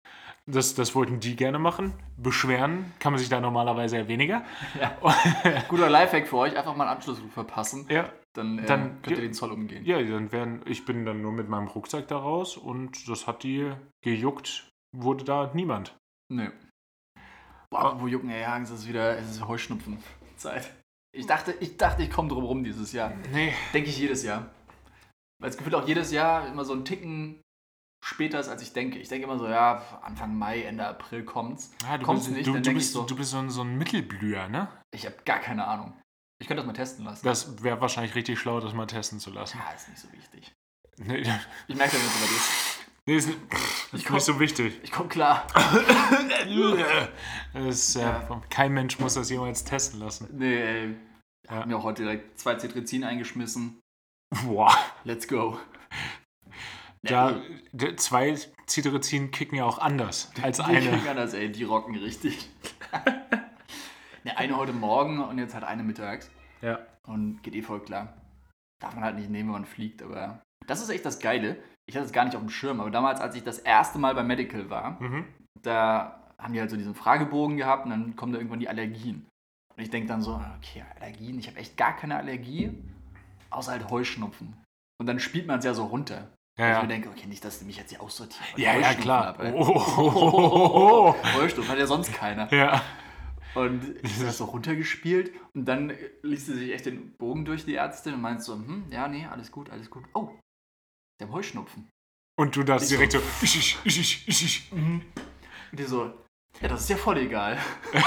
Das, das wollten die gerne machen. Beschweren kann man sich da normalerweise ja weniger. Ja. [LAUGHS] Guter Lifehack für euch, einfach mal einen Anschlussruf verpassen. Ja, Dann, äh, Dann- könnt ihr ja. den Zoll umgehen. ja dann werden, ich bin dann nur mit meinem Rucksack da raus und das hat die gejuckt, wurde da niemand. Nö. Boah, apropos Jucken, ey, Hagen, es ist wieder, es ist Heuschnupfen-Zeit. Ich dachte, ich dachte, ich komme drum rum dieses Jahr. Nee, Denke ich jedes Jahr. Weil es gefühlt auch jedes Jahr immer so einen Ticken später ist, als ich denke. Ich denke immer so, ja, Anfang Mai, Ende April kommt's. Ah, du Kommt's bist, nicht, du, du bist, ich so. du bist so ein, so ein Mittelblüher, ne? Ich habe gar keine Ahnung. Ich könnte das mal testen lassen. Das wäre wahrscheinlich richtig schlau, das mal testen zu lassen. ja, ist nicht so wichtig. Nee, Ich merke, wenn es ist. nee ist, ist komm- nicht so wichtig. Ich komme klar. [LAUGHS] Das, äh, Ja. Kein Mensch muss das jemals testen lassen. Nee, ey. Ich Ja. habe mir auch heute direkt zwei Cetrizin eingeschmissen. Boah. Let's go. Da, Ja, d- zwei Cetirizin kicken ja auch anders als [LAUGHS] die eine. kriegen das, ey, die rocken richtig. [LAUGHS] ne, eine heute Morgen und jetzt halt eine mittags. Ja. Und geht eh voll klar. darf man halt nicht nehmen, wenn man fliegt, aber das ist echt das Geile. Ich hatte es gar nicht auf dem Schirm, aber damals, als ich das erste Mal beim Medical war, Mhm. da haben die halt so diesen Fragebogen gehabt und dann kommen da irgendwann die Allergien. Und ich denke dann so, okay, Allergien, ich habe echt gar keine Allergie, außer halt Heuschnupfen. Und dann spielt man es ja so runter. Ja, Ich ja. mir denke, okay, nicht, dass die mich jetzt hier aussortieren. Ja, ja, klar. hab, ey. Oh, oh, oh, oh, Heuschnupfen hat ja sonst keiner. Ja. Und [LAUGHS] ich habe das so runtergespielt und dann liest sie sich echt den Bogen durch, die Ärztin, und meint so, hm, ja, nee, alles gut, alles gut. Oh, der Heuschnupfen. Und du darfst so- direkt so. Ich, ich, ich, ich, ich, ich. Und die so, ja, das ist ja voll egal. [LAUGHS] [LAUGHS]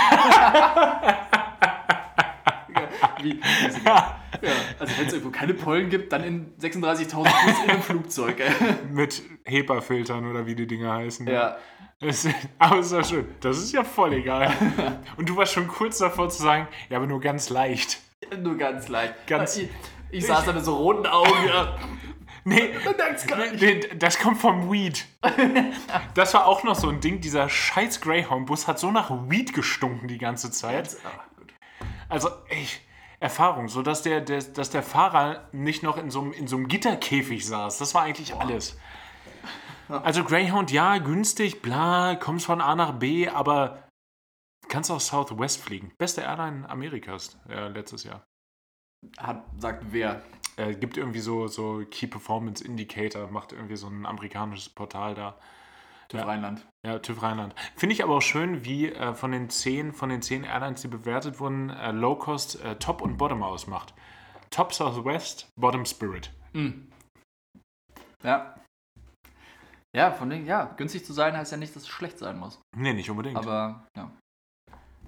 Wie, wie. Ja, also wenn es irgendwo keine Pollen gibt, dann in 36.000 Fuß in einem Flugzeug. Ey. [LAUGHS] Mit HEPA-Filtern oder wie die Dinger heißen. Ja, Das, [LAUGHS] aber ist doch schön. Das ist ja voll egal. [LAUGHS] Und du warst schon kurz davor zu sagen, ja, aber nur ganz leicht. nur ganz leicht. Ganz- ich, ich saß da mit so roten Augen. Ja. Nee, nee, das kommt vom Weed. Das war auch noch so ein Ding. Dieser scheiß Greyhound-Bus hat so nach Weed gestunken die ganze Zeit. Ah. Also, echt, Erfahrung, so dass der, der, dass der Fahrer nicht noch in so, einem, in so einem Gitterkäfig saß. Das war eigentlich alles. Also Greyhound, ja, günstig, bla, kommst von A nach B, aber kannst auch Southwest fliegen. Beste Airline Amerikas äh, letztes Jahr. Hat, sagt wer? Äh, gibt irgendwie so, so Key Performance Indicator, macht irgendwie so ein amerikanisches Portal da. TÜV Ja. Rheinland. Ja, TÜV Rheinland. Finde ich aber auch schön, wie äh, von, den zehn, von den zehn Airlines, die bewertet wurden, äh, Low Cost äh, Top und Bottom ausmacht. Top Southwest, Bottom Spirit. Ja. Ja, von denen, ja, günstig zu sein heißt ja nicht, dass es schlecht sein muss. Nee, nicht unbedingt. Aber, ja.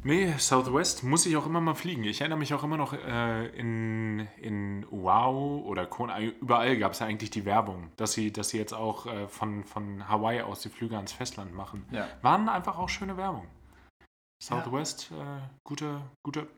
Nee, Southwest muss ich auch immer mal fliegen. Ich erinnere mich auch immer noch äh, in, in Wow oder Kona, überall gab es ja eigentlich die Werbung, dass sie, dass sie jetzt auch äh, von, von Hawaii aus die Flüge ans Festland machen. Ja. Waren einfach auch schöne Werbung. Southwest, äh, guter, guter,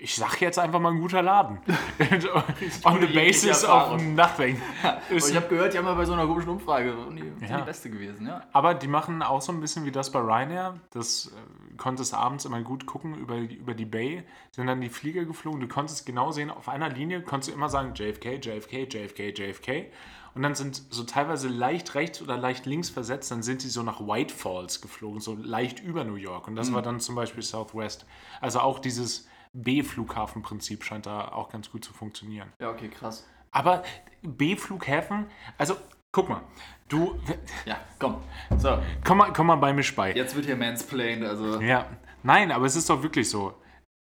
ich sag jetzt einfach mal ein guter Laden. [LAUGHS] [LAUGHS] On the basis of nothing. [LAUGHS] Ist- ich habe gehört, die haben mal bei so einer komischen Umfrage die Ja. die beste gewesen, ja. Aber die machen auch so ein bisschen wie das bei Ryanair. Das äh, konntest abends immer gut gucken über, über die Bay. Sind dann die Flieger geflogen. Du konntest genau sehen, auf einer Linie konntest du immer sagen JFK, JFK, JFK, JFK. Und dann sind so teilweise leicht rechts oder leicht links versetzt, dann sind sie so nach White Falls geflogen, so leicht über New York. Und das war dann zum Beispiel Southwest. Also auch dieses B-Flughafenprinzip scheint da auch ganz gut zu funktionieren. Ja, okay, krass. Aber B-Flughäfen, also guck mal, du, [LAUGHS] Ja, komm. So, komm mal, komm mal bei mir bei. jetzt wird hier mansplained, also. Ja, nein, aber es ist doch wirklich so.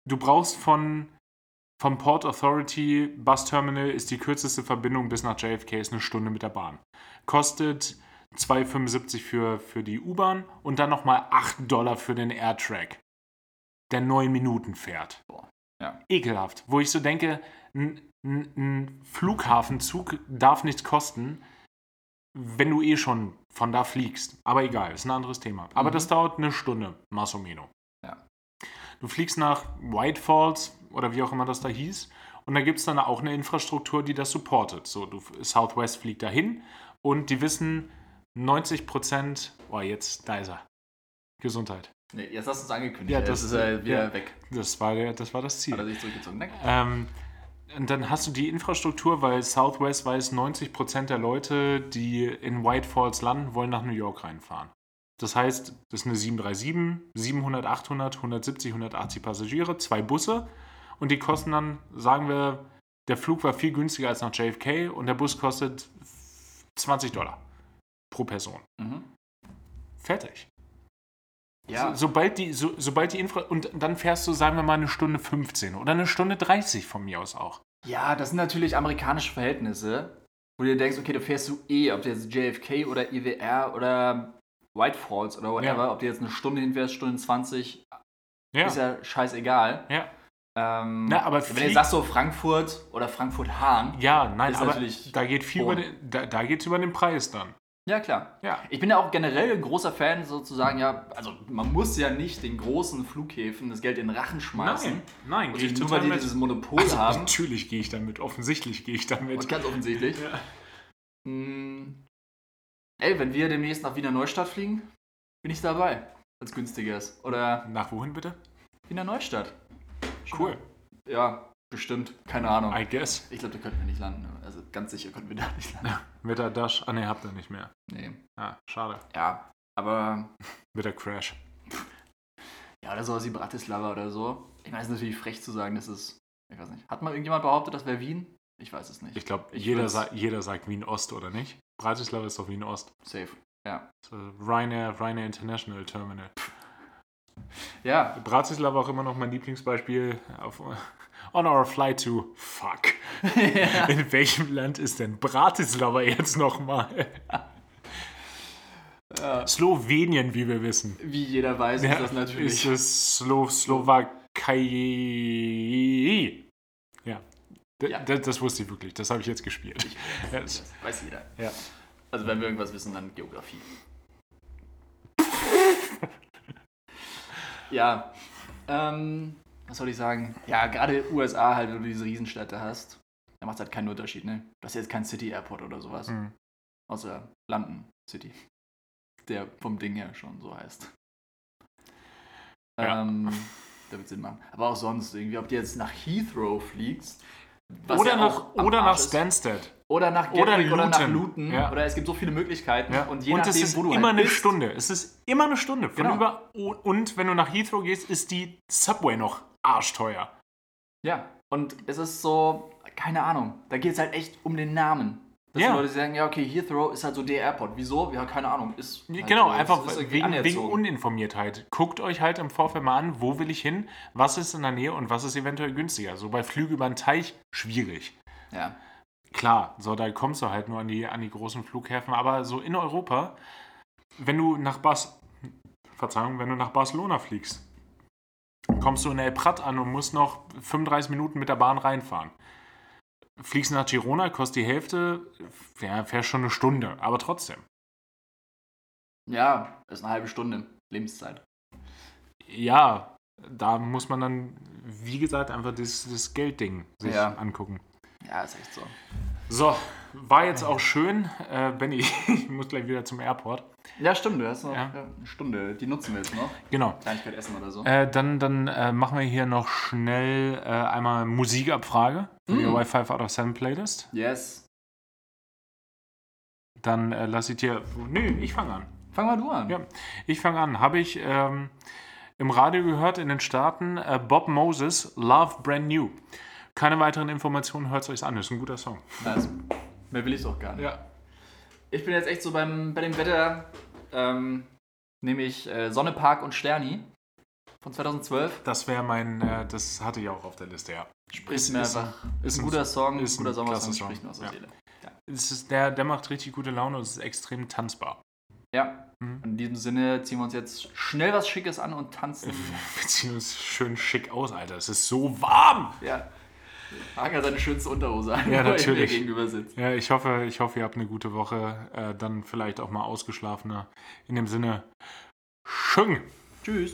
Du brauchst von vom Port Authority Bus Terminal ist die kürzeste Verbindung bis nach JFK ist eine Stunde mit der Bahn. Kostet 2,75 für, für die U-Bahn und dann nochmal 8 Dollar für den AirTrack, der 9 Minuten fährt. Boah, ja. Ekelhaft. Wo ich so denke, ein, Flughafenzug darf nichts kosten, wenn du eh schon von da fliegst. Aber egal, ist ein anderes Thema. Aber Mhm. das dauert eine Stunde, más o menos. Ja. Du fliegst nach White Falls oder wie auch immer das da hieß. Und da gibt es dann auch eine Infrastruktur, die das supportet. So, du, Southwest fliegt dahin und die wissen 90 Prozent, oh jetzt, da ist er. Gesundheit. Nee, jetzt hast du es angekündigt. Ja, das- das ist er wieder ja. weg. Das war, der, das war das Ziel. Hat er sich zurückgezogen. Ne? Ähm, und dann hast du die Infrastruktur, weil Southwest weiß, 90% der Leute, die in White Falls landen, wollen nach New York reinfahren. Das heißt, das ist eine 737, 700, 800, 170, 180 Passagiere, zwei Busse und die kosten dann, sagen wir, der Flug war viel günstiger als nach JFK und der Bus kostet 20 Dollar pro Person. Mhm. Fertig. Ja, So, sobald die, so, sobald die Infra und dann fährst du, sagen wir mal, eine Stunde 15 oder eine Stunde 30 von mir aus auch. ja, das sind natürlich amerikanische Verhältnisse, wo du dir denkst, okay, du fährst du eh, ob du jetzt JFK oder IWR oder White Falls oder whatever, Ja. ob du jetzt eine Stunde hinfährst, Stunde 20, Ja. ist ja scheißegal. Ja. Ähm, Na, aber wenn du sagst so Frankfurt oder Frankfurt-Hahn, Ja, nein, aber da geht viel hoch. über den, da, da geht's über den Preis dann. Ja klar. Ja. Ich bin ja auch generell ein großer Fan, sozusagen, ja, also man muss ja nicht den großen Flughäfen das Geld in den Rachen schmeißen. Nein, nein, Und gehe ich nur weil die dieses Monopol Also, haben. natürlich gehe ich damit, offensichtlich gehe ich damit. Und ganz offensichtlich. Ja. Hm. Ey, wenn wir demnächst nach Wiener Neustadt fliegen, bin ich dabei. Als günstiges. Oder Nach wohin bitte? Wiener Neustadt. Cool. Ja. Bestimmt, keine Ahnung. I guess. Ich glaube, da könnten wir nicht landen. Also ganz sicher könnten wir da nicht landen. [LAUGHS] Mit der Dash. Ah, ne, habt ihr nicht mehr. Nee. Ja, schade. Ja, aber Mit der Crash. [LAUGHS] ja, oder sowas wie Bratislava oder so. Ich meine, es ist natürlich frech zu sagen, das ist. Ich weiß nicht. Hat mal irgendjemand behauptet, das wäre Wien? Ich weiß es nicht. Ich glaube, jeder, sa jeder sagt Wien Ost, oder nicht? Bratislava ist doch Wien Ost. Safe. Ja. So, Ryanair, Ryanair International Terminal. Ja, Bratislava auch immer noch mein Lieblingsbeispiel. Auf, on our flight to. Fuck. In welchem Land ist denn Bratislava jetzt nochmal? Ja. Slowenien, wie wir wissen. wie jeder weiß, ist das natürlich. Ist es Slo Slowakei. Ja. Ja. Das wusste ich wirklich. Das habe ich jetzt gespielt. Ja, das das- weiß jeder. ja. Also wenn wir irgendwas wissen, dann Geografie. [LAUGHS] ja. Ähm, was soll ich sagen? Ja, gerade USA halt, wenn du diese Riesenstädte hast, da macht es halt keinen Unterschied, ne? Das ist jetzt kein City Airport oder sowas. Hm. Außer London City. Der vom Ding her schon so heißt. Ja. Ähm, da wird Sinn machen. Aber auch sonst irgendwie, ob du jetzt nach Heathrow fliegst. Oder ja nach, oder nach. Stansted. Oder nach Oder Gatwick oder, nach Luton. Luton. Ja. Oder es gibt so viele Möglichkeiten. Ja. Und je und es nachdem, ist wo du immer halt eine bist, Stunde. Es ist immer eine Stunde. Von Genau. über, und wenn du nach Heathrow gehst, ist die Subway noch arschteuer. Ja. Und es ist so, keine Ahnung. Da geht es halt echt um den Namen. Dass Ja. die Leute sagen, ja, okay, Heathrow ist halt so der Airport. Wieso? Ja, keine Ahnung. Ist halt Genau, so. Einfach ist wegen, wegen. Uninformiertheit. Guckt euch halt im Vorfeld mal an, wo will ich hin, was ist in der Nähe und was ist eventuell günstiger. So bei Flüge über den Teich schwierig. Ja. Klar, so da kommst du halt nur an die, an die großen Flughäfen, aber so in Europa, wenn du nach Bas Verzeihung, wenn du nach Barcelona fliegst, kommst du in El Prat an und musst noch 35 Minuten mit der Bahn reinfahren. Fliegst nach Girona, kostet die Hälfte, ja, fährst schon eine Stunde, aber trotzdem. Ja, ist eine halbe Stunde Lebenszeit. Ja, da muss man dann, wie gesagt, einfach das, das Geldding sich Ja. angucken. Ja, ist echt so. So, war jetzt auch schön. Äh, Benny, [LAUGHS] ich muss gleich wieder zum Airport. Ja, stimmt. Du hast noch Ja. eine Stunde. Die nutzen wir jetzt noch. Genau. Kleinigkeit essen oder so. Äh, dann dann äh, machen wir hier noch schnell äh, einmal Musikabfrage für die Mm. Wi-Fi out of 7 Playlist. Yes. Dann äh, lasse ich dir. Nö, ich fange an. Fang mal du an. Ja. Ich fange an. Habe ich ähm, im Radio gehört in den Staaten äh, Bob Moses, Love Brand New. Keine weiteren Informationen, hört es euch an. Das ist ein guter Song. Also, mehr will ich doch gar nicht. Ja. Ich bin jetzt echt so beim, bei dem Wetter, ähm, nehme ich äh, Sonne, Park und Sterni von 2012. Das wäre mein, äh, das hatte ich auch auf der Liste, ja. Spricht Ist- mir ist einfach. ein- Ist ein guter Song, ist ein guter Sommersong, Song. spricht mir aus der Ja. Seele. Es ist, der, der macht richtig gute Laune und es ist extrem tanzbar. Ja, Mhm. in diesem Sinne ziehen wir uns jetzt schnell was Schickes an und tanzen. [LAUGHS] Wir ziehen uns schön schick aus, Alter. Es ist so warm. ja. Hagen hat seine schönste Unterhose an, Ja, er natürlich. gegenüber sitzt. Ja, ich hoffe, ich hoffe, ihr habt eine gute Woche. Äh, dann vielleicht auch mal ausgeschlafener. In dem Sinne, schön. Tschüss.